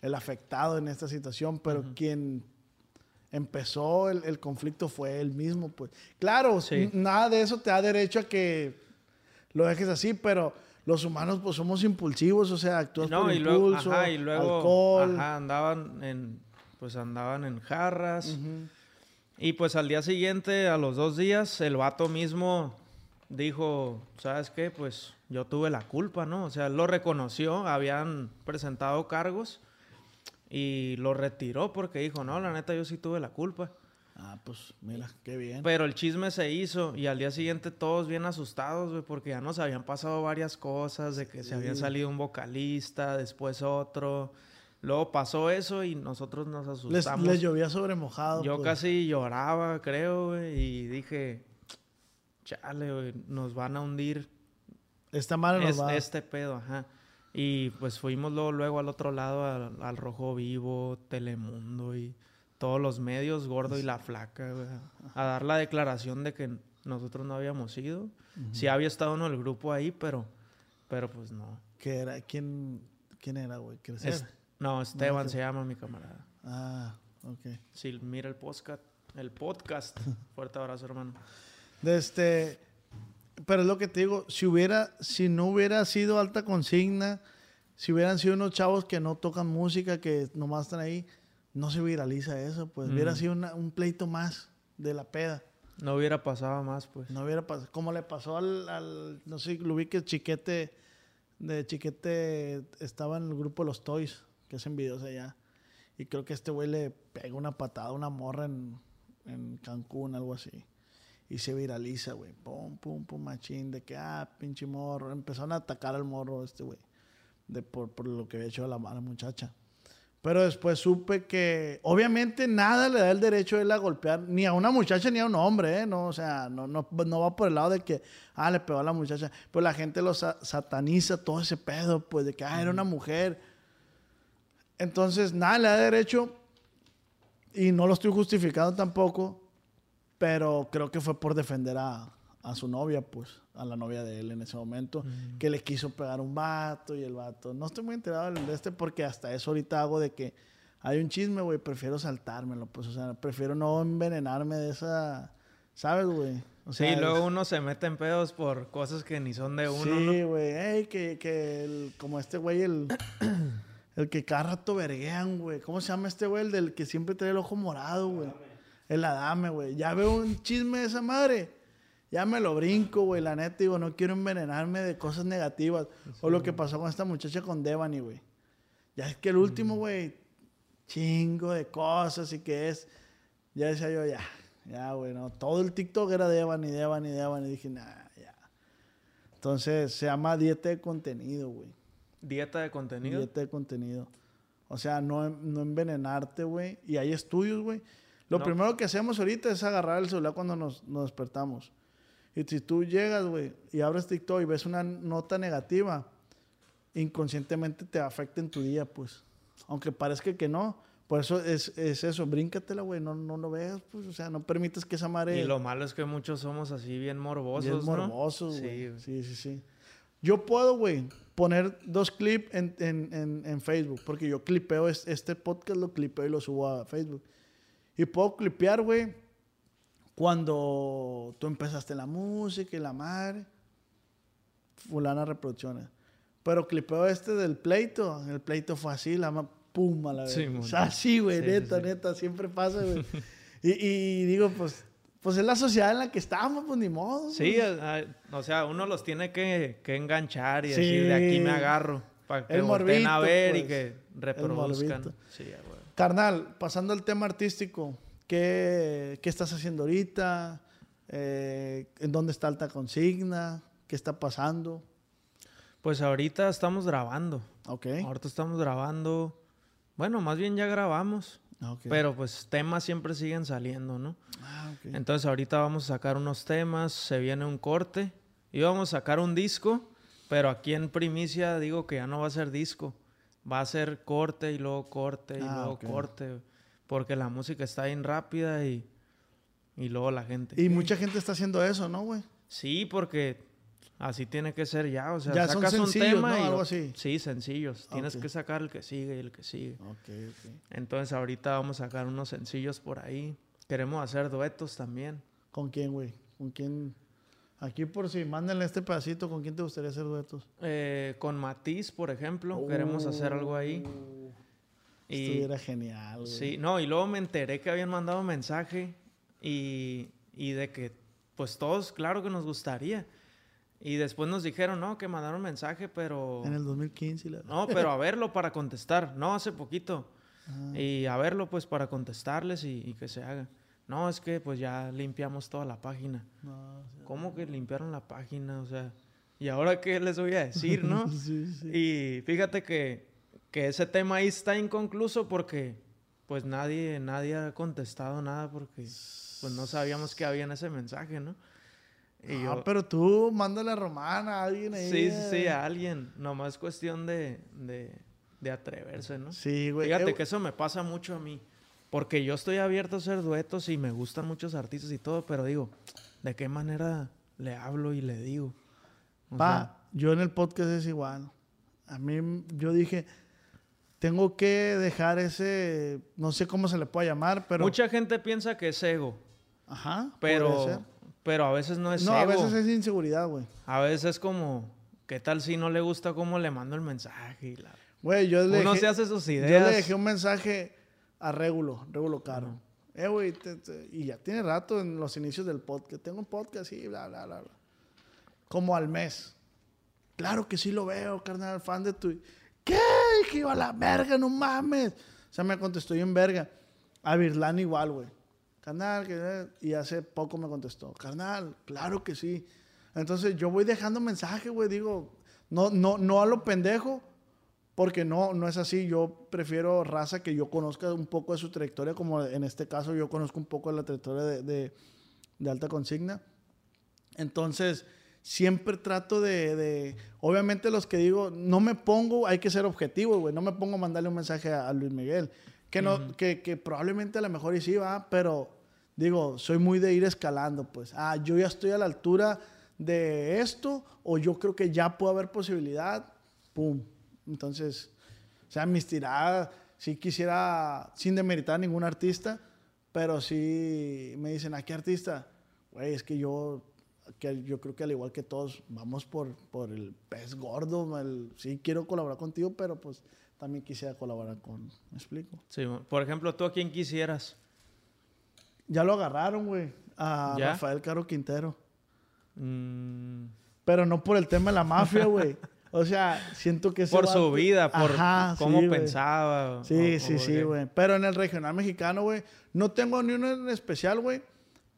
el, afectado en esta situación, pero quien empezó el, conflicto fue él mismo, pues. Claro, nada de eso te da derecho a que lo dejes así, pero los humanos pues somos impulsivos, o sea, actúas por y impulso, luego, y luego, alcohol. andaban en, pues andaban en jarras. Y pues al día siguiente, a los dos días, el vato mismo dijo, ¿sabes qué? Pues yo tuve la culpa, ¿no? O sea, lo reconoció, habían presentado cargos y lo retiró porque dijo, no, la neta yo sí tuve la culpa. Ah, pues mira, qué bien. Pero el chisme se hizo y al día siguiente todos bien asustados, güey, porque ya nos habían pasado varias cosas, de que se había salido un vocalista, después otro. Luego pasó eso y nosotros nos asustamos. Les, llovía sobre mojado. Yo pues. casi lloraba, creo, güey, y dije, chale, güey, nos van a hundir. Esta madre nos va. Este pedo, ajá. Y pues fuimos luego, luego al otro lado, al, Rojo Vivo, Telemundo y todos los medios, Gordo y La Flaca, a dar la declaración de que nosotros no habíamos ido. Sí había estado en el grupo ahí, pero, pero pues no. ¿Qué era? ¿Quién, quién era, güey? no, Esteban se llama mi camarada. Ah, ok. Sí, mira el podcast. El podcast. Fuerte abrazo, hermano. De este, pero es lo que te digo, si hubiera, si no hubiera sido alta consigna, si hubieran sido unos chavos que no tocan música, que nomás están ahí, no se viraliza eso, pues hubiera sido un pleito más de la peda. No hubiera pasado más, pues. No hubiera pasado. Como le pasó al, no sé, lo vi que Chiquete, de Chiquete estaba en el grupo los Toys, que hacen videos allá. Y creo que este güey le pega una patada a una morra en, en Cancún, algo así y se viraliza, güey. Pum, pum, pum, machín. De que, ah, pinche morro. Empezaron a atacar al morro este, güey. De por, por, lo que había hecho la mala muchacha. Pero después supe que, obviamente, nada le da el derecho a él a golpear ni a una muchacha ni a un hombre, ¿eh? No, o sea, no, no, no va por el lado de que, ah, le pegó a la muchacha. Pero la gente lo sataniza todo ese pedo, pues, de que, ah, era una mujer. Entonces, nada le da derecho. Y no lo estoy justificando tampoco pero creo que fue por defender a, a su novia, pues, a la novia de él en ese momento, mm. que le quiso pegar un vato y el vato. No estoy muy enterado de este porque hasta eso ahorita hago de que hay un chisme, güey, prefiero saltármelo, pues, o sea, prefiero no envenenarme de esa, ¿sabes, güey? O sea, sí, luego uno se mete en pedos por cosas que ni son de uno. Sí, güey, que, que el, como este güey, el, el que cada rato verguean, güey. ¿Cómo se llama este güey? El del que siempre trae el ojo morado, güey. El Adame, güey. Ya veo un chisme de esa madre. Ya me lo brinco, güey. La neta, digo, no quiero envenenarme de cosas negativas. o lo que pasó con esta muchacha con Devani, güey. Ya es que el último, mm. güey, chingo de cosas y que es. Ya decía yo, ya, ya, güey, no. Todo el TikTok era Devani, Devani, Devani. Y dije, nah, ya. Entonces, se llama dieta de contenido, güey. ¿Dieta de contenido? Dieta de contenido. O sea, no, no envenenarte, güey. Y hay estudios, güey lo primero que hacemos ahorita es agarrar el celular cuando nos, despertamos. Y si tú llegas, güey, y abres TikTok y ves una nota negativa, inconscientemente te afecta en tu día, pues. Aunque parezca que no. Por eso es, eso, bríncatela, güey, no, no lo veas, pues, o sea, no permites que esa madre... Y lo malo es que muchos somos así bien morbosos, bien morbosos, güey. Sí. sí, sí, Yo puedo, güey, poner dos clips en, en, Facebook, porque yo clipeo, este podcast lo clipeo y lo subo a Facebook. Y puedo clipear, güey, cuando tú empezaste la música y la madre. Fulana reproducciones. Pero clipeo este del pleito. El pleito fue así, la más pum a la vez. Sí, o sea, así, güey, neta, neta, siempre pasa, güey. y, digo, pues, pues es la sociedad en la que estamos, pues ni modo. Sí, o sea, uno los tiene que, enganchar y decir, de aquí me agarro. Para que el morbito, a ver y pues. que reproduzcan. Sí, güey. Carnal, pasando al tema artístico, ¿qué, estás haciendo ahorita? Eh, ¿En dónde está Alta Consigna? ¿Qué está pasando? Pues ahorita estamos grabando. Ok. Ahorita estamos grabando. Bueno, más bien ya grabamos. Ah, Pero pues temas siempre siguen saliendo, ¿no? Ah, okay. Entonces ahorita vamos a sacar unos temas, se viene un corte y vamos a sacar un disco, pero aquí en primicia digo que ya no va a ser disco va a ser corte y luego corte y ah, luego corte, porque la música está bien rápida y, y luego la gente. Y mucha gente está haciendo eso, ¿no, güey? Sí, porque así tiene que ser ya. O sea, ya sacas un tema y. Algo así. Sí, sencillos. Tienes que sacar el que sigue y el que sigue. Entonces, ahorita vamos a sacar unos sencillos por ahí. Queremos hacer duetos también. ¿Con quién, güey? ¿Con quién? Aquí por si mándenle este pedacito, ¿con quién te gustaría hacer duetos? Eh, con Matiz, por ejemplo, queremos hacer algo ahí. Y, era genial. Güey. Sí, no, y luego me enteré que habían mandado un mensaje y, y de que, pues todos, claro que nos gustaría. Y después nos dijeron, no, que mandaron mensaje, pero... En el 2015. No, pero a verlo para contestar. No, hace poquito. Ah. Y a verlo, pues, para contestarles y que se haga. No, es que pues ya limpiamos toda la página. ¿Cómo que limpiaron la página? O sea, ¿y ahora qué les voy a decir, no? sí, sí. Y fíjate que, que, ese tema ahí está inconcluso porque pues nadie, nadie ha contestado nada porque pues no sabíamos que había en ese mensaje, ¿no? Y ah, pero tú mándale a Romana, a alguien ahí. Sí, sí, sí, a alguien. Nomás cuestión de, de, de atreverse, ¿no? Sí, güey. Fíjate eh, que eso me pasa mucho a mí. Porque yo estoy abierto a hacer duetos y me gustan muchos artistas y todo, pero digo, ¿de qué manera le hablo y le digo? Pa, yo en el podcast es igual. A mí, yo dije, tengo que dejar ese, no sé cómo se le puede llamar, pero... Mucha gente piensa que es ego. Ajá. Pero, pero a veces no es ego. No, a veces es inseguridad, güey. A veces es como, ¿qué tal si no le gusta cómo le mando el mensaje? Güey, yo le Uno se hace sus ideas. Yo le dejé un mensaje a Regulo, Regulo Caro. Eh, güey, y ya tiene rato en los inicios del podcast. Tengo un podcast y bla, bla, bla, bla. Como al mes. Claro que sí lo veo, carnal, fan de tu. ¿Qué? Que iba a la verga, no mames. O sea, me contestó yo en verga. A Virlán igual, güey. Carnal, que... y hace poco me contestó. Carnal, claro que sí. Entonces yo voy dejando mensaje, güey. Digo, no, no, no a lo pendejo, porque no, no es así. Yo prefiero raza que yo conozca un poco de su trayectoria, como en este caso yo conozco un poco de la trayectoria de, de, alta consigna. Entonces, siempre trato de, obviamente los que digo, no me pongo, hay que ser objetivo, güey, no me pongo a mandarle un mensaje a, Luis Miguel, que, no, que, que, probablemente a lo mejor y sí va, pero digo, soy muy de ir escalando, pues, ah, yo ya estoy a la altura de esto, o yo creo que ya puede haber posibilidad, pum, entonces, o sea, mis tiradas, sí quisiera, sin demeritar a ningún artista, pero sí me dicen, ¿a qué artista? Güey, es que yo, que yo creo que al igual que todos, vamos por, por el pez gordo. sí quiero colaborar contigo, pero pues también quisiera colaborar con, ¿me explico? Sí, por ejemplo, ¿tú a quién quisieras? Ya lo agarraron, güey, a Rafael Caro Quintero. Mm. Pero no por el tema de la mafia, güey. O sea, siento que... Por su vida, por cómo pensaba. Sí, sí, sí, güey. Pero en el regional mexicano, güey, no tengo ni uno en especial, güey.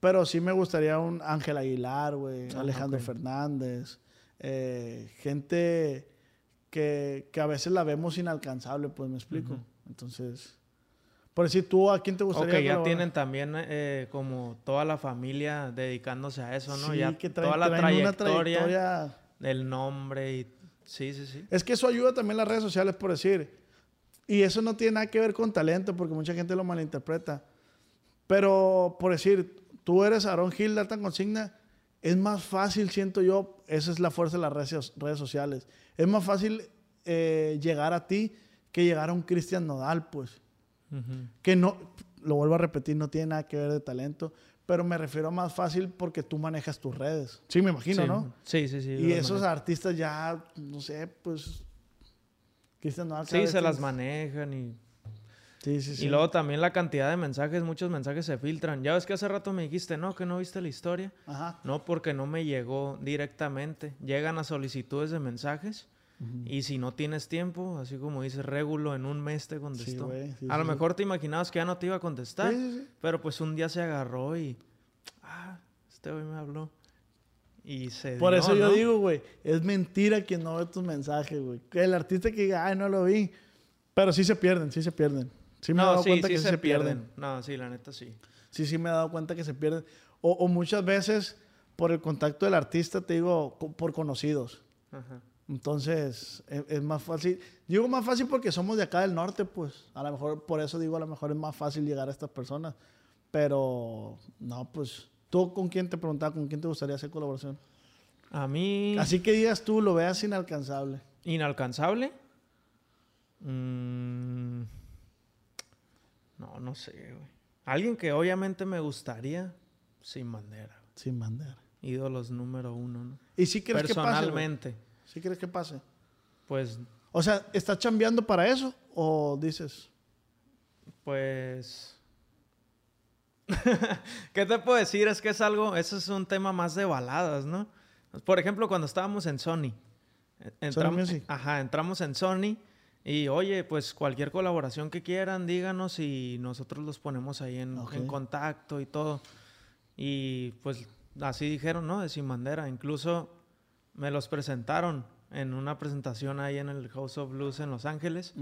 Pero sí me gustaría un Ángel Aguilar, güey. Ah, Alejandro Fernández. Eh, gente que, que, a veces la vemos inalcanzable, pues me explico. Entonces... Por decir, ¿tú a quién te gustaría? Ok, ya tienen también eh, como toda la familia dedicándose a eso, ¿no? ya que toda la trayectoria, trayectoria, el nombre y Sí, sí, sí. Es que eso ayuda también las redes sociales, por decir. Y eso no tiene nada que ver con talento, porque mucha gente lo malinterpreta. Pero, por decir, tú eres Aaron Gil de alta consigna, es más fácil, siento yo, esa es la fuerza de las redes, redes sociales. Es más fácil eh, llegar a ti que llegar a un Cristian Nodal, pues. Que no, lo vuelvo a repetir, no tiene nada que ver de talento, pero me refiero a más fácil porque tú manejas tus redes. Sí, me imagino, ¿no? Sí, sí, sí. Y esos artistas ya, no sé, pues... Cristian sí, se las manejan y... Sí, sí, sí. Y luego también la cantidad de mensajes, muchos mensajes se filtran. Ya ves que hace rato me dijiste, no, que no viste la historia. Ajá. No, porque no me llegó directamente. Llegan a solicitudes de mensajes y si no tienes tiempo, así como dice Regulo, en un mes te contestó. a lo mejor te imaginabas que ya no te iba a contestar, pero pues un día se agarró y, ah, este güey me habló. Y se Por eso yo digo, güey, es mentira quien no ve tus mensajes, güey. El artista que diga, ay, no lo vi. Pero sí se pierden, sí se pierden. Sí me he dado cuenta que se, pierden. No, sí, la neta sí. Sí, sí me he dado cuenta que se pierden. O, o muchas veces por el contacto del artista, te digo, por conocidos. Ajá. Entonces, e, es, más fácil. Digo más fácil porque somos de acá del norte, pues. A lo mejor, por eso digo, a lo mejor es más fácil llegar a estas personas. Pero, no, pues, ¿Tú con quién te preguntaba, con quién te gustaría hacer colaboración? A mí... Así que digas tú, lo veas inalcanzable. ¿Inalcanzable? Mm, no, no sé, güey. Alguien que obviamente me gustaría, sin bandera. Sin bandera. Ídolos número uno, ¿no? ¿Y si crees que pase? Personalmente. ¿Sí crees que pase? Pues, O sea, ¿estás chambeando para eso? ¿O dices, pues... ¿Qué te puedo decir? Es que es algo, eso es un tema más de baladas, ¿no? Por ejemplo, cuando estábamos en Sony. Entramos, Music. Ajá, entramos en Sony y oye, pues cualquier colaboración que quieran, díganos y nosotros los ponemos ahí en, contacto y todo. Y pues así dijeron, ¿no? De Sin Bandera. Incluso me los presentaron en una presentación ahí en el House of Blues en Los Ángeles.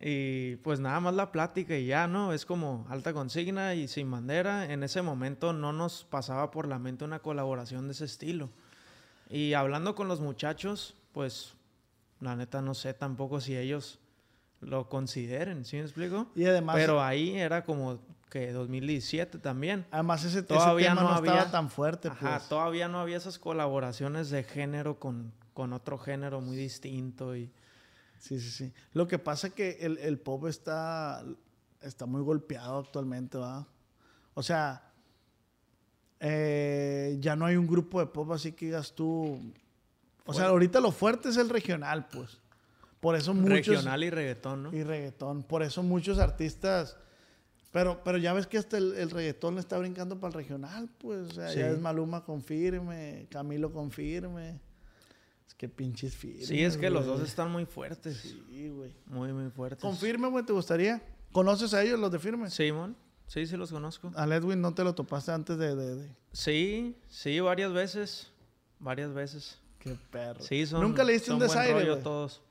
Y pues nada más la plática y ya, ¿no? Es como alta consigna y sin bandera. En ese momento no nos pasaba por la mente una colaboración de ese estilo. Y hablando con los muchachos, pues la neta no sé tampoco si ellos lo consideren, ¿sí me explico? Y además, Pero ahí era como que 2017 también. además ese, ese Todavía tema no, no estaba tan fuerte. Ajá, pues. todavía no había esas colaboraciones de género con, con otro género muy distinto y... Sí, sí, sí. Lo que pasa es que el, el pop está, está muy golpeado actualmente, ¿va? O sea, eh, ya no hay un grupo de pop así que digas tú... O sea, ahorita lo fuerte es el regional, pues. Por eso muchos... Regional y reggaetón, ¿no? Y reggaetón. Por eso muchos artistas... Pero, pero ya ves que hasta el, el reggaetón le está brincando para el regional, pues. O sea, ya es Maluma confirme, Camilo confirme. Es que pinches firmes. Sí, es que los dos están muy fuertes. Sí, güey. Muy, muy fuertes. Confirme, güey, ¿te gustaría? ¿Conoces a ellos, los de firme? Simón, sí, sí los conozco. A Ledwin no te lo topaste antes de... de, de- Sí, sí, varias veces. Varias veces. Qué perro. Sí, son. Nunca le diste un desaire, todos.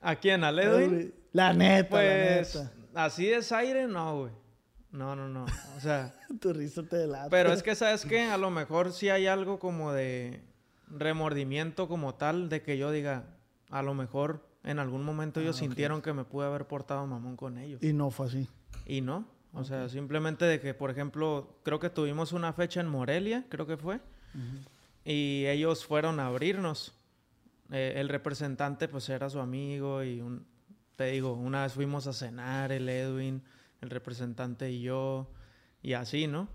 ¿A quién? ¿A Ledwin? La neta, Pues, la neta. así desaire, no, güey. No, no, no. O sea, Tu risa te delata. pero es que, ¿sabes qué? A lo mejor sí hay algo como de remordimiento como tal, de que yo diga, a lo mejor en algún momento ellos Ah, ok. sintieron que me pude haber portado mamón con ellos. Y no fue así. Y no. O sea, simplemente de que, por ejemplo, creo que tuvimos una fecha en Morelia, creo que fue, y ellos fueron a abrirnos. Eh, el representante, pues, era su amigo y, un, te digo, una vez fuimos a cenar, el Edwin, el representante y yo, y así, ¿no?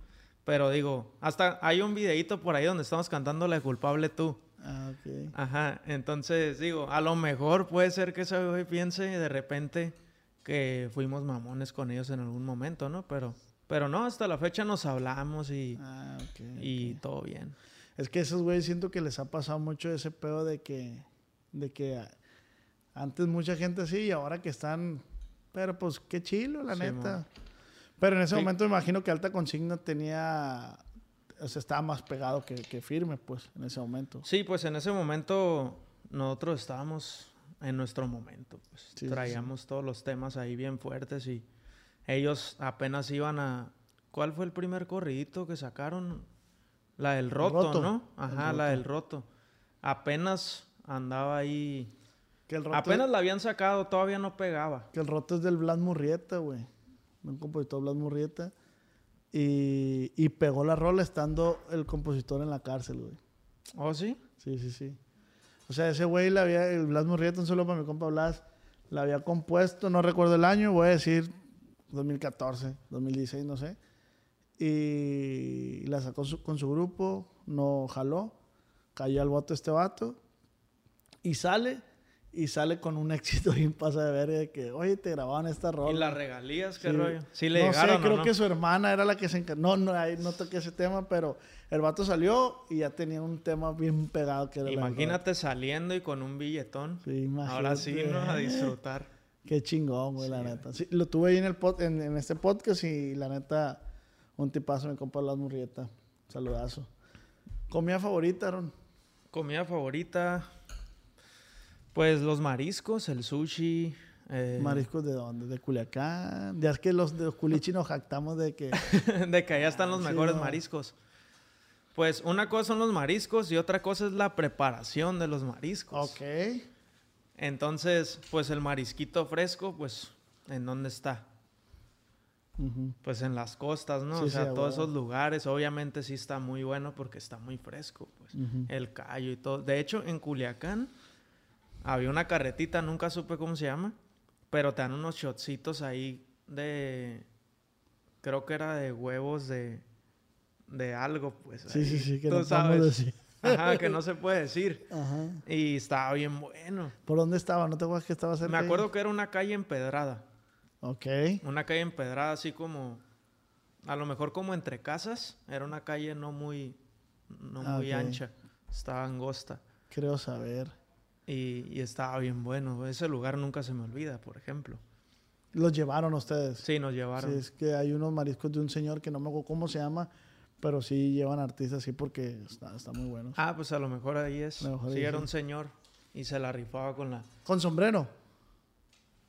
Pero digo, hasta hay un videíto por ahí donde estamos cantando La culpable tú. Ah, ok. Ajá, entonces digo, a lo mejor puede ser que ese güey piense de repente que fuimos mamones con ellos en algún momento, ¿no? Pero, pero no, hasta la fecha nos hablamos y, Ah, ok. y todo bien. Es que esos güeyes siento que les ha pasado mucho ese pedo de que, de que antes mucha gente así y ahora que están, pero pues qué chilo, la Sí, neta. Pero en ese Sí. momento me imagino que Alta Consigna tenía, o sea, estaba más pegado que, que firme, pues, en ese momento. Sí, pues en ese momento nosotros estábamos en nuestro momento, pues Sí, sí, traíamos todos los temas ahí bien fuertes y ellos apenas iban a... ¿Cuál fue el primer corridito que sacaron? La del roto, Roto. ¿no? Ajá, la del roto. Apenas andaba ahí... Que el roto, Apenas la habían sacado, todavía no pegaba. que el roto es del Blas Murrieta, güey. Un compositor Blas Murrieta. Y, y pegó la rola estando el compositor en la cárcel, güey. ¿Oh, sí? Sí, sí, sí. O sea, ese güey la había, el Blas Murrieta, un solo para mi compa Blas, la había compuesto, no recuerdo el año, voy a decir 2014, 2016, no sé. Y la sacó su- con su grupo, no jaló, cayó al voto este vato, y sale, y sale con un éxito bien pasa de ver de que, oye, te grababan esta rola. ¿Y las regalías? ¿Qué Sí. rollo? Sí le no llegaron sé, creo no? que su hermana era la que se encargó. No, no, ahí no toqué ese tema, pero el vato salió y ya tenía un tema bien pegado que era la del Imagínate saliendo y con un billetón. Ahora sí, ¿no? A disfrutar. Qué chingón, güey, la neta. Sí, lo tuve ahí en, el pod- en, en este podcast y la neta, un tipazo, mi compa Las Murrieta. Saludazo. Comida favorita, Aaron. Comida favorita. Pues los mariscos, el sushi. eh, Mariscos de dónde? De Culiacán. Ya es que los de los culichi nos jactamos de que. de que allá están los Sí, mejores no. mariscos. Pues una cosa son los mariscos y otra cosa es la preparación de los mariscos. ok. Entonces, pues el marisquito fresco, pues, ¿en dónde está? Pues en las costas, ¿no? o sea, todos esos lugares, obviamente sí está muy bueno porque está muy fresco, pues. El callo y todo. De hecho, en Culiacán había una carretita, nunca supe cómo se llama, pero te dan unos shotcitos ahí de. Creo que era de huevos de. de algo, pues. Sí, sí, sí, que no sabes. Decir. Ajá, que no se puede decir. Ajá. Y estaba bien bueno. ¿Por dónde estaba? ¿No te acuerdas que estaba cerca? Me acuerdo que era una calle empedrada. Ok. Una calle empedrada, así como. A lo mejor como entre casas. Era una calle no muy. No muy ancha. Estaba angosta. Creo saber. Y, estaba bien bueno. Ese lugar nunca se me olvida, por ejemplo. ¿Los llevaron ustedes? Sí, nos llevaron. Sí, es que hay unos mariscos de un señor que no me acuerdo cómo se llama, pero sí llevan artistas sí porque está, está muy bueno. Ah, pues a lo mejor ahí es. sí, era un señor y se la rifaba con la... ¿Con sombrero?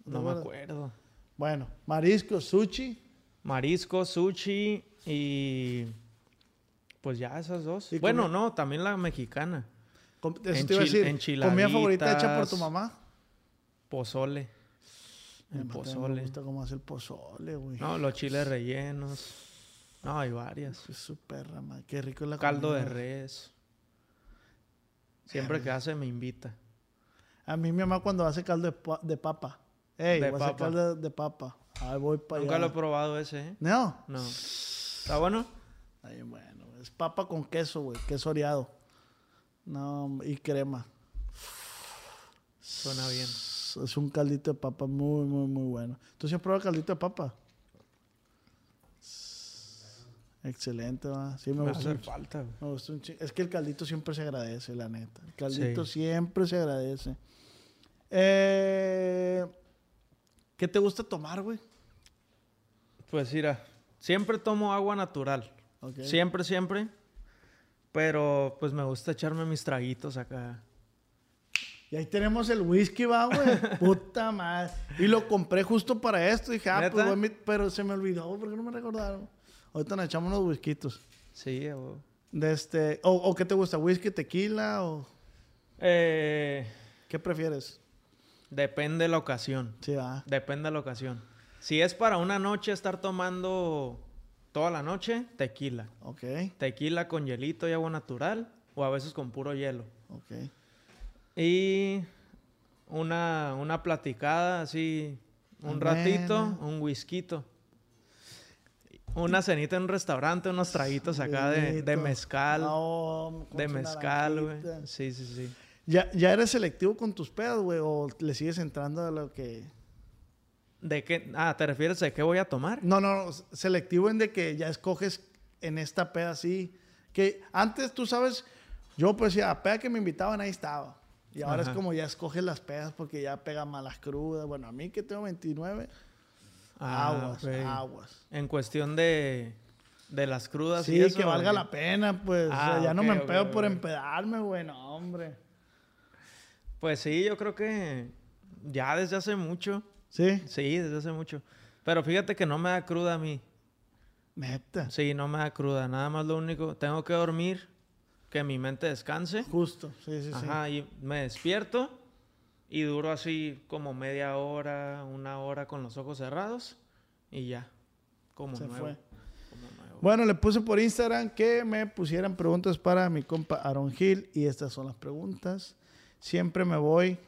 No, me acuerdo. Bueno, marisco, sushi. Marisco, sushi y... Pues ya esas dos. Bueno, no, también la mexicana. Eso te iba a decir. ¿Comida favorita hecha por tu mamá? Pozole. El pozole. Me gusta cómo hace el pozole, güey. No, los chiles rellenos. No, hay varias. Es súper rama. Qué rico es la Caldo de res. Siempre que hace me invita. A mí mi mamá cuando hace caldo de, papa. Ey, de papa. caldo de papa. Ahí voy para Nunca lo he probado ese, ¿eh? ¿No? No. ¿Está bueno? Ay, bueno. Es papa con queso, güey. Queso oreado. No, y crema. Suena bien. Es un caldito de papa muy, muy, muy bueno. ¿Tú sí has probado caldito de papa? Excelente, va. Sí, me, gusta. falta. Me gusta un Es que el caldito siempre se agradece, la neta. El caldito siempre se agradece. Eh, ¿Qué te gusta tomar, güey? Pues mira, siempre tomo agua natural. Siempre, siempre. Pero pues me gusta echarme mis traguitos acá. Y ahí tenemos el whisky, va, güey. Puta madre. Y lo compré justo para esto. Dije, ah, pues, güey, pero se me olvidó, porque no me recordaron. Ahorita nos echamos unos whiskitos. Sí, güey. De este, o, qué te gusta? ¿Whisky, tequila o...? Eh, ¿Qué prefieres? Depende de la ocasión. Sí. Depende de la ocasión. Si es para una noche estar tomando toda la noche, tequila. Ok. Tequila con hielito y agua natural o a veces con puro hielo. Ok. Y una, una platicada así, un ratito, un whisky. Una cenita en un restaurante, unos traguitos acá de, de mezcal. de mezcal, güey. Sí, sí, sí. ¿Ya, ¿Ya eres selectivo con tus pedos, güey? ¿O le sigues entrando a lo que...? ¿De qué? Ah, ¿te refieres a qué voy a tomar? No, no, selectivo en de que ya escoges en esta peda así. Que antes, tú sabes, yo pues ya, a peda que me invitaban, ahí estaba. Y ahora es como ya escoges las pedas porque ya pega malas crudas. Bueno, a mí que tengo 29, ah, aguas, aguas. En cuestión de, de las crudas. Sí, que valga la pena, pues. Ah, ya no me empedo por empedarme, güey, no, hombre. Pues sí, yo creo que ya desde hace mucho. ¿Sí? Sí, desde hace mucho. Pero fíjate que no me da cruda a mí. Neta. Sí, no me da cruda. Nada más lo único, tengo que dormir, que mi mente descanse. Justo, sí, sí, sí. Ajá, y me despierto y duro así como media hora, una hora con los ojos cerrados y ya. Como Se Fue. Bueno, le puse por Instagram que me pusieran preguntas para mi compa Aaron Gil y estas son las preguntas. Siempre me voy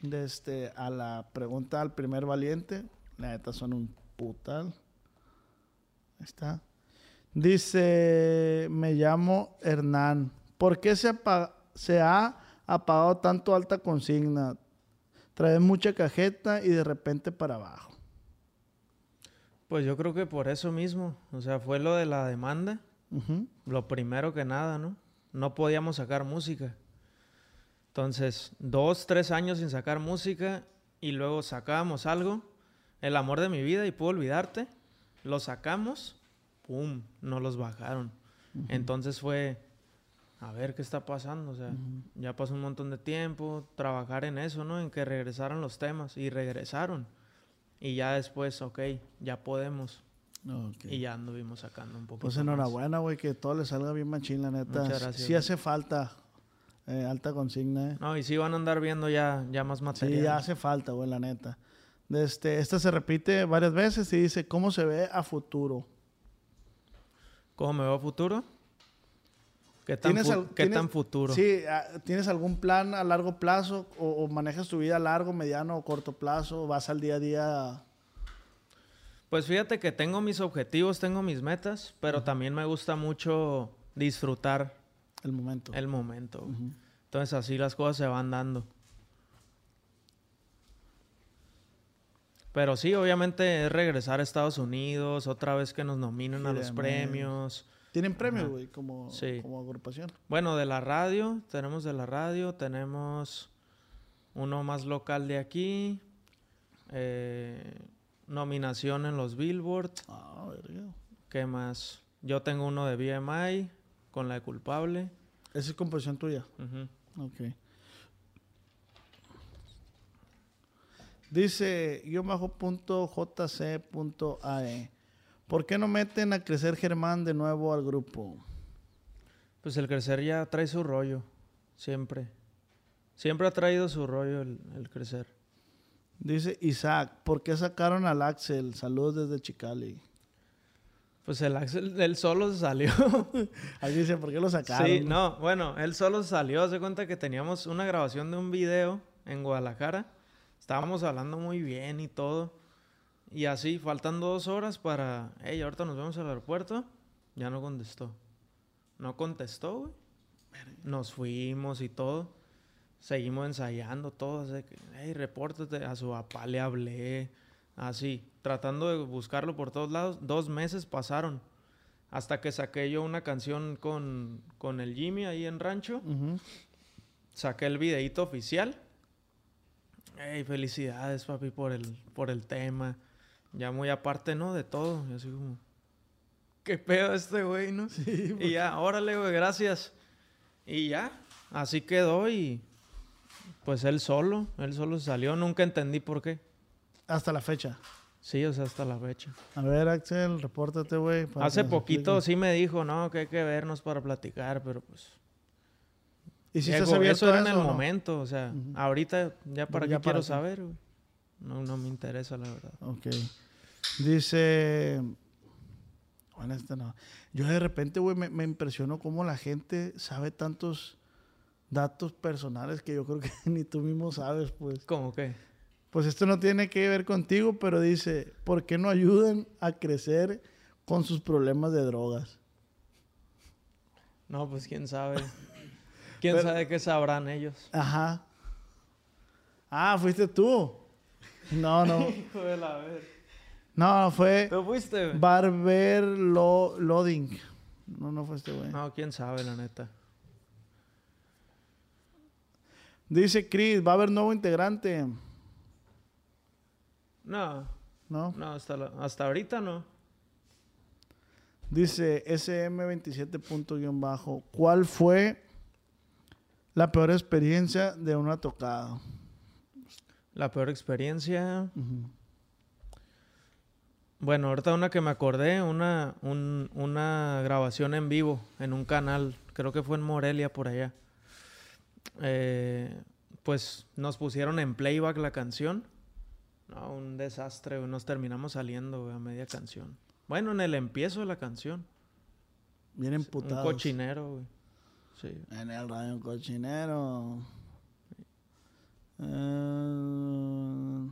desde este, a la pregunta al primer valiente. La neta son un putal. Ahí está. Dice, me llamo Hernán. ¿Por qué se, se ha apagado tanto alta consigna? Trae mucha cajeta y de repente para abajo. Pues yo creo que por eso mismo. O sea, fue lo de la demanda. Lo primero que nada, ¿no? No podíamos sacar música. Entonces, dos, tres años sin sacar música y luego sacábamos algo, el amor de mi vida y puedo olvidarte, lo sacamos, ¡pum! No los bajaron. Entonces fue, a ver qué está pasando, o sea, ya pasó un montón de tiempo, trabajar en eso, ¿no? En que regresaran los temas y regresaron. Y ya después, ok, ya podemos. Y ya anduvimos sacando un poco. Pues enhorabuena, güey, que todo le salga bien machín, la neta. Muchas gracias. Sí hace falta eh, alta consigna. Eh. No, y sí van a andar viendo ya, ya más material. Sí, ya hace falta, güey, la neta. Este, esta se repite varias veces y dice, ¿cómo se ve a futuro? ¿Cómo me veo a futuro? ¿Qué tan, ¿qué tan futuro? Sí, ah, ¿tienes algún plan a largo plazo o, manejas tu vida a largo, mediano o corto plazo? ¿Vas al día a día? Pues fíjate que tengo mis objetivos, tengo mis metas, pero también me gusta mucho disfrutar el momento. El momento. Entonces así las cosas se van dando. Pero sí, obviamente es regresar a Estados Unidos, otra vez que nos nominen a los premios. ¿Tienen premios, güey, como, como agrupación? Bueno, de la radio, tenemos de la radio, tenemos uno más local de aquí, eh, nominación en los Billboard. Ah, ¿Qué más? Yo tengo uno de BMI con la de culpable. ¿Esa es composición tuya? Ok. Dice yo bajo punto jc punto ae. ¿Por qué no meten a crecer Germán de nuevo al grupo? Pues el crecer ya trae su rollo, siempre. Siempre ha traído su rollo el, el crecer. Dice Isaac, ¿por qué sacaron al Axel? Saludos desde Chicali. Pues el Axel, él solo salió. Ahí dice, ¿por qué lo sacaron? Sí, no, bueno, él solo salió. Se cuenta que teníamos una grabación de un video en Guadalajara Estábamos hablando muy bien y todo. Y así, faltando dos horas para, hey, ahorita nos vemos al aeropuerto. Ya no contestó. No contestó, güey. Nos fuimos y todo. Seguimos ensayando todo. Así que, hey, repórtate. A su papá le hablé. Así, tratando de buscarlo por todos lados. Dos meses pasaron. Hasta que saqué yo una canción con, con el Jimmy ahí en Rancho. Saqué el videíto oficial. Hey, felicidades, papi, por el, por el tema. Ya muy aparte, ¿no? De todo. Y así como, ¿qué pedo este güey, no? Sí, Y ya, órale, güey, gracias. Y ya, así quedó y pues él solo, él solo salió. Nunca entendí por qué. Hasta la fecha. Sí, o sea, hasta la fecha. A ver, Axel, repórtate, güey. Hace poquito sí me dijo, no, que hay que vernos para platicar, pero pues ¿Y si estás abierto eso era en el momento, o sea, ahorita ya para qué quiero saber, No, no me interesa, la verdad. Ok. Dice... Bueno, este no. Yo de repente, güey, me, me impresiono cómo la gente sabe tantos datos personales que yo creo que ni tú mismo sabes, pues. ¿Cómo qué? Pues esto no tiene que ver contigo, pero dice, ¿por qué no ayudan a crecer con sus problemas de drogas? No, pues quién sabe. ¿Quién sabe qué sabrán ellos? Ajá. Ah, fuiste tú. No, no. Hijo de la ver. No, fue. ¿Tú fuiste? Barber Lo Loading. No, no fue este güey. No, quién sabe, la neta. Dice Chris, va a haber nuevo integrante. No. ¿No? No, hasta, hasta ahorita no. Dice SM27. bajo. ¿Cuál fue la peor experiencia de una tocada. La peor experiencia. Bueno, ahorita una que me acordé, una, una grabación en vivo en un canal, creo que fue en Morelia por allá. Eh, pues nos pusieron en playback la canción. No, un desastre, nos terminamos saliendo a media canción. Bueno, en el empiezo de la canción. Bien emputados. Un cochinero, güey. En el radio cochinero. Eh,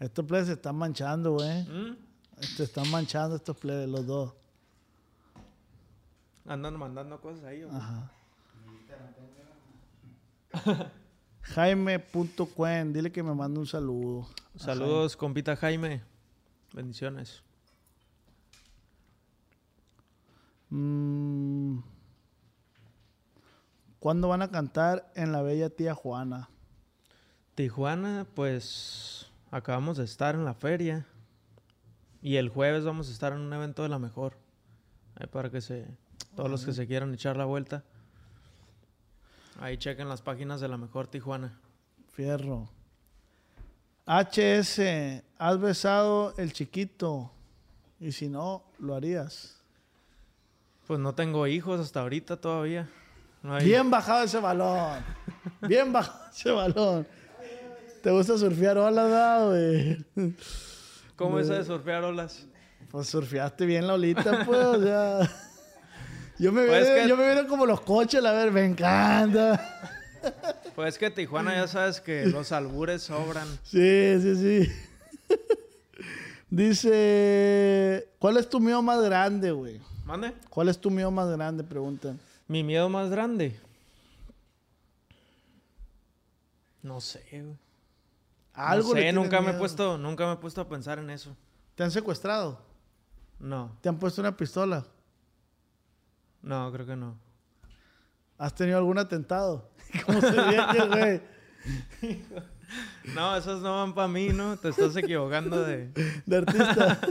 estos plebes se están manchando, güey. ¿Mm? Se están manchando estos plebes, los dos. Andan mandando cosas ahí, güey. Ajá. Jaime.cuen, dile que me mande un saludo. Saludos, compita Jaime. Bendiciones. Mm. ¿Cuándo van a cantar en la bella tía Juana? Tijuana, pues acabamos de estar en la feria. Y el jueves vamos a estar en un evento de la mejor. para que se. Todos los que se quieran echar la vuelta. Ahí chequen las páginas de la mejor Tijuana. Fierro. HS, ¿has besado el chiquito? Y si no, lo harías. Pues no tengo hijos hasta ahorita todavía. Bien bajado ese balón. Bien bajo ese balón. ¿Te gusta surfear olas, güey? ¿Cómo es de surfear olas? Pues surfeaste bien la olita, pues, o sea... Yo me, pues veo, yo me veo como los coches, a ver, me encanta. Pues que Tijuana ya sabes que los albures sobran. Sí, sí, sí. Dice, ¿cuál es tu miedo más grande, güey? ¿Mande? ¿Cuál es tu miedo más grande? Preguntan. Mi miedo más grande. No sé, güey. Algo no sé, nunca me he puesto, nunca me he puesto a pensar en eso. ¿Te han secuestrado? No. ¿Te han puesto una pistola? No, creo que no. ¿Has tenido algún atentado? ¿Cómo se güey? No, esos no van para mí, ¿no? Te estás equivocando de... De artista.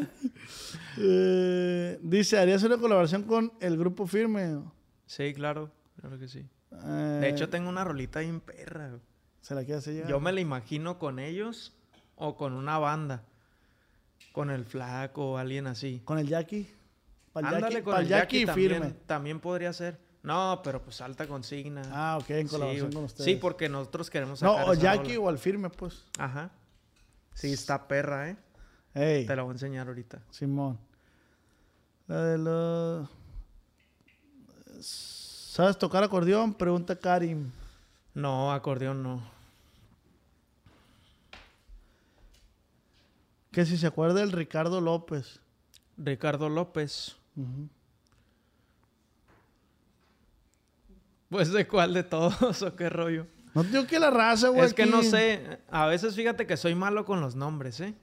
Eh, dice, ¿harías una colaboración con el grupo Firme? Sí, claro. Claro que sí. de hecho, eh, tengo una rolita bien perra. ¿Se la quieres hacer Yo me la imagino con ellos o con una banda. Con el flaco o alguien así. ¿Con el Jackie? Ándale, con el Jackie, también, firme. También podría ser. No, pero pues alta consigna. Ah, ok, en colaboración con ustedes. Sí, porque nosotros queremos sacar No, o Jackie o al firme, pues. Ajá. Sí, está perra, ¿eh? Te la voy a enseñar ahorita. Simón. La de los... ¿Sabes tocar acordeón? Pregunta Karim. No, acordeón no. Que si se acuerda del Ricardo López. Ricardo López. Pues de cuál de todos o qué rollo. No digo que la raza, güey. Es que no sé. A veces fíjate que soy malo con los nombres, ¿eh?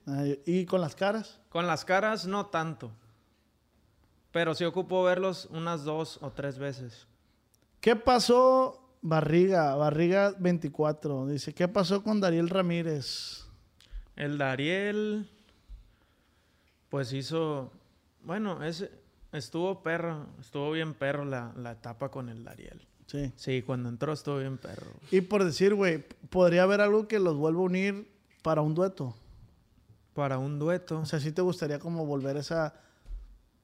¿Y con las caras? Con las caras no tanto. Pero sí ocupo verlos unas dos o tres veces. ¿Qué pasó? Barriga, Barriga 24. Dice, ¿qué pasó con Dariel Ramírez? El Dariel, pues hizo, bueno, ese, estuvo perro, estuvo bien perro la, la etapa con el Dariel. Sí. Sí, cuando entró estuvo bien perro. Y por decir, güey, ¿podría haber algo que los vuelva a unir para un dueto? Para un dueto. O sea, ¿sí te gustaría como volver esa...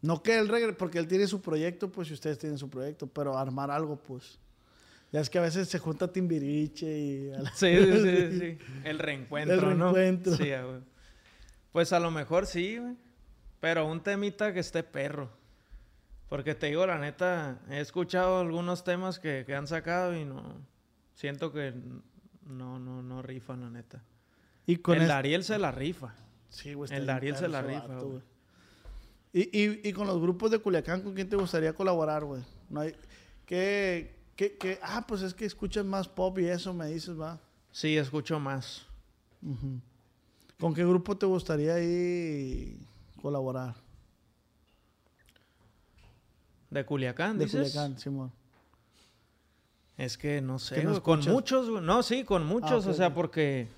No que él regrese, porque él tiene su proyecto, pues, y ustedes tienen su proyecto, pero armar algo, pues. Ya es que a veces se junta Timbiriche y... Sí, sí, sí, El reencuentro, El reencuentro. Sí, güey. Pues a lo mejor sí, güey. Pero un temita que esté perro. Porque te digo, la neta, he escuchado algunos temas que, han sacado y no. Siento que no, no, no rifan, la neta. Y con el Dariel se la rifa. Sí, güey. El Dariel se la rifa, güey. Y, y, y, con los grupos de Culiacán, ¿con quién te gustaría colaborar, güey? No hay... ¿Qué, qué, qué? Ah, pues es que escuchas más pop y eso me dices, va. Sí, escucho más. ¿Con qué grupo te gustaría ahí colaborar? ¿De Culiacán, De Culiacán, Simón. Es que no sé, con muchos, no, sí, con muchos, ah, o sea, porque...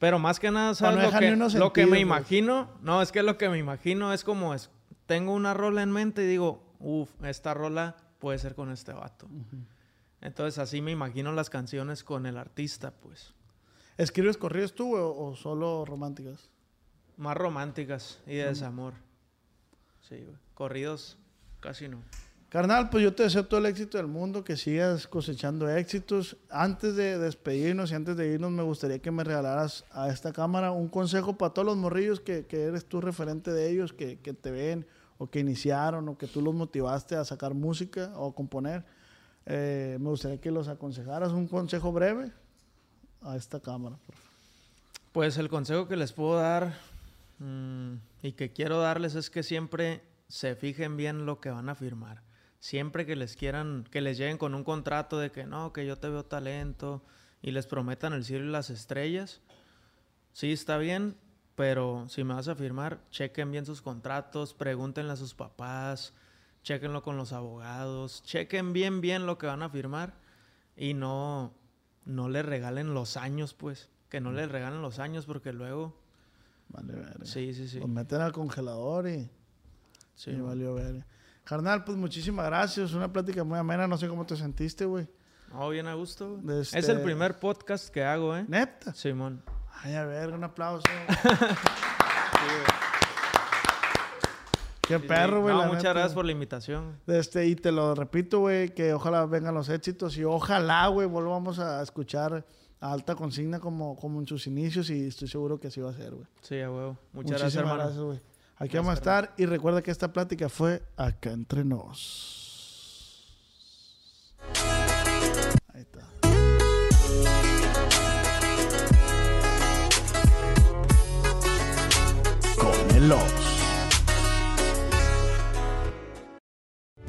Pero más que nada, ¿sabes? lo, que, lo que me imagino, no, es que lo que me imagino es como, es, tengo una rola en mente y digo, uff, esta rola puede ser con este vato. Entonces así me imagino las canciones con el artista, pues. ¿Escribes corridos tú o, solo románticas? Más románticas y de desamor. Sí, Corridos Casi no. Carnal, pues yo te deseo todo el éxito del mundo, que sigas cosechando éxitos. Antes de despedirnos y antes de irnos, me gustaría que me regalaras a esta cámara un consejo para todos los morrillos que, eres tú referente de ellos, que, te ven o que iniciaron o que tú los motivaste a sacar música o a componer. Eh, me gustaría que los aconsejaras un consejo breve a esta cámara. Por favor. Pues el consejo que les puedo dar mm, y que quiero darles es que siempre se fijen bien lo que van a firmar. Siempre que les quieran, que les lleguen con un contrato de que no, que yo te veo talento y les prometan el cielo y las estrellas, sí está bien, pero si me vas a firmar, chequen bien sus contratos, pregúntenle a sus papás, chequenlo con los abogados, chequen bien bien lo que van a firmar y no, no le regalen los años, pues, que no les regalen los años porque luego... Vale, vale. Sí, sí, sí. Los meten al congelador y... Sí, me valió ver. Carnal, pues muchísimas gracias. Una plática muy amena. No sé cómo te sentiste, güey. Oh, bien a gusto. Es el este primer podcast que hago, ¿eh? ¿Neta? Simón. Ay, a ver, un aplauso. Qué perro, güey. muchas gracias por la invitación. Este, y te lo repito, güey, que ojalá vengan los éxitos y ojalá, güey, volvamos a escuchar a alta consigna como, como en sus inicios y estoy seguro que así va a ser, güey. Sí, a huevo. Muchas gracias, hermano. gracias. Aquí vamos a estar y recuerda que esta plática fue acá entre nos. Ahí está. Con el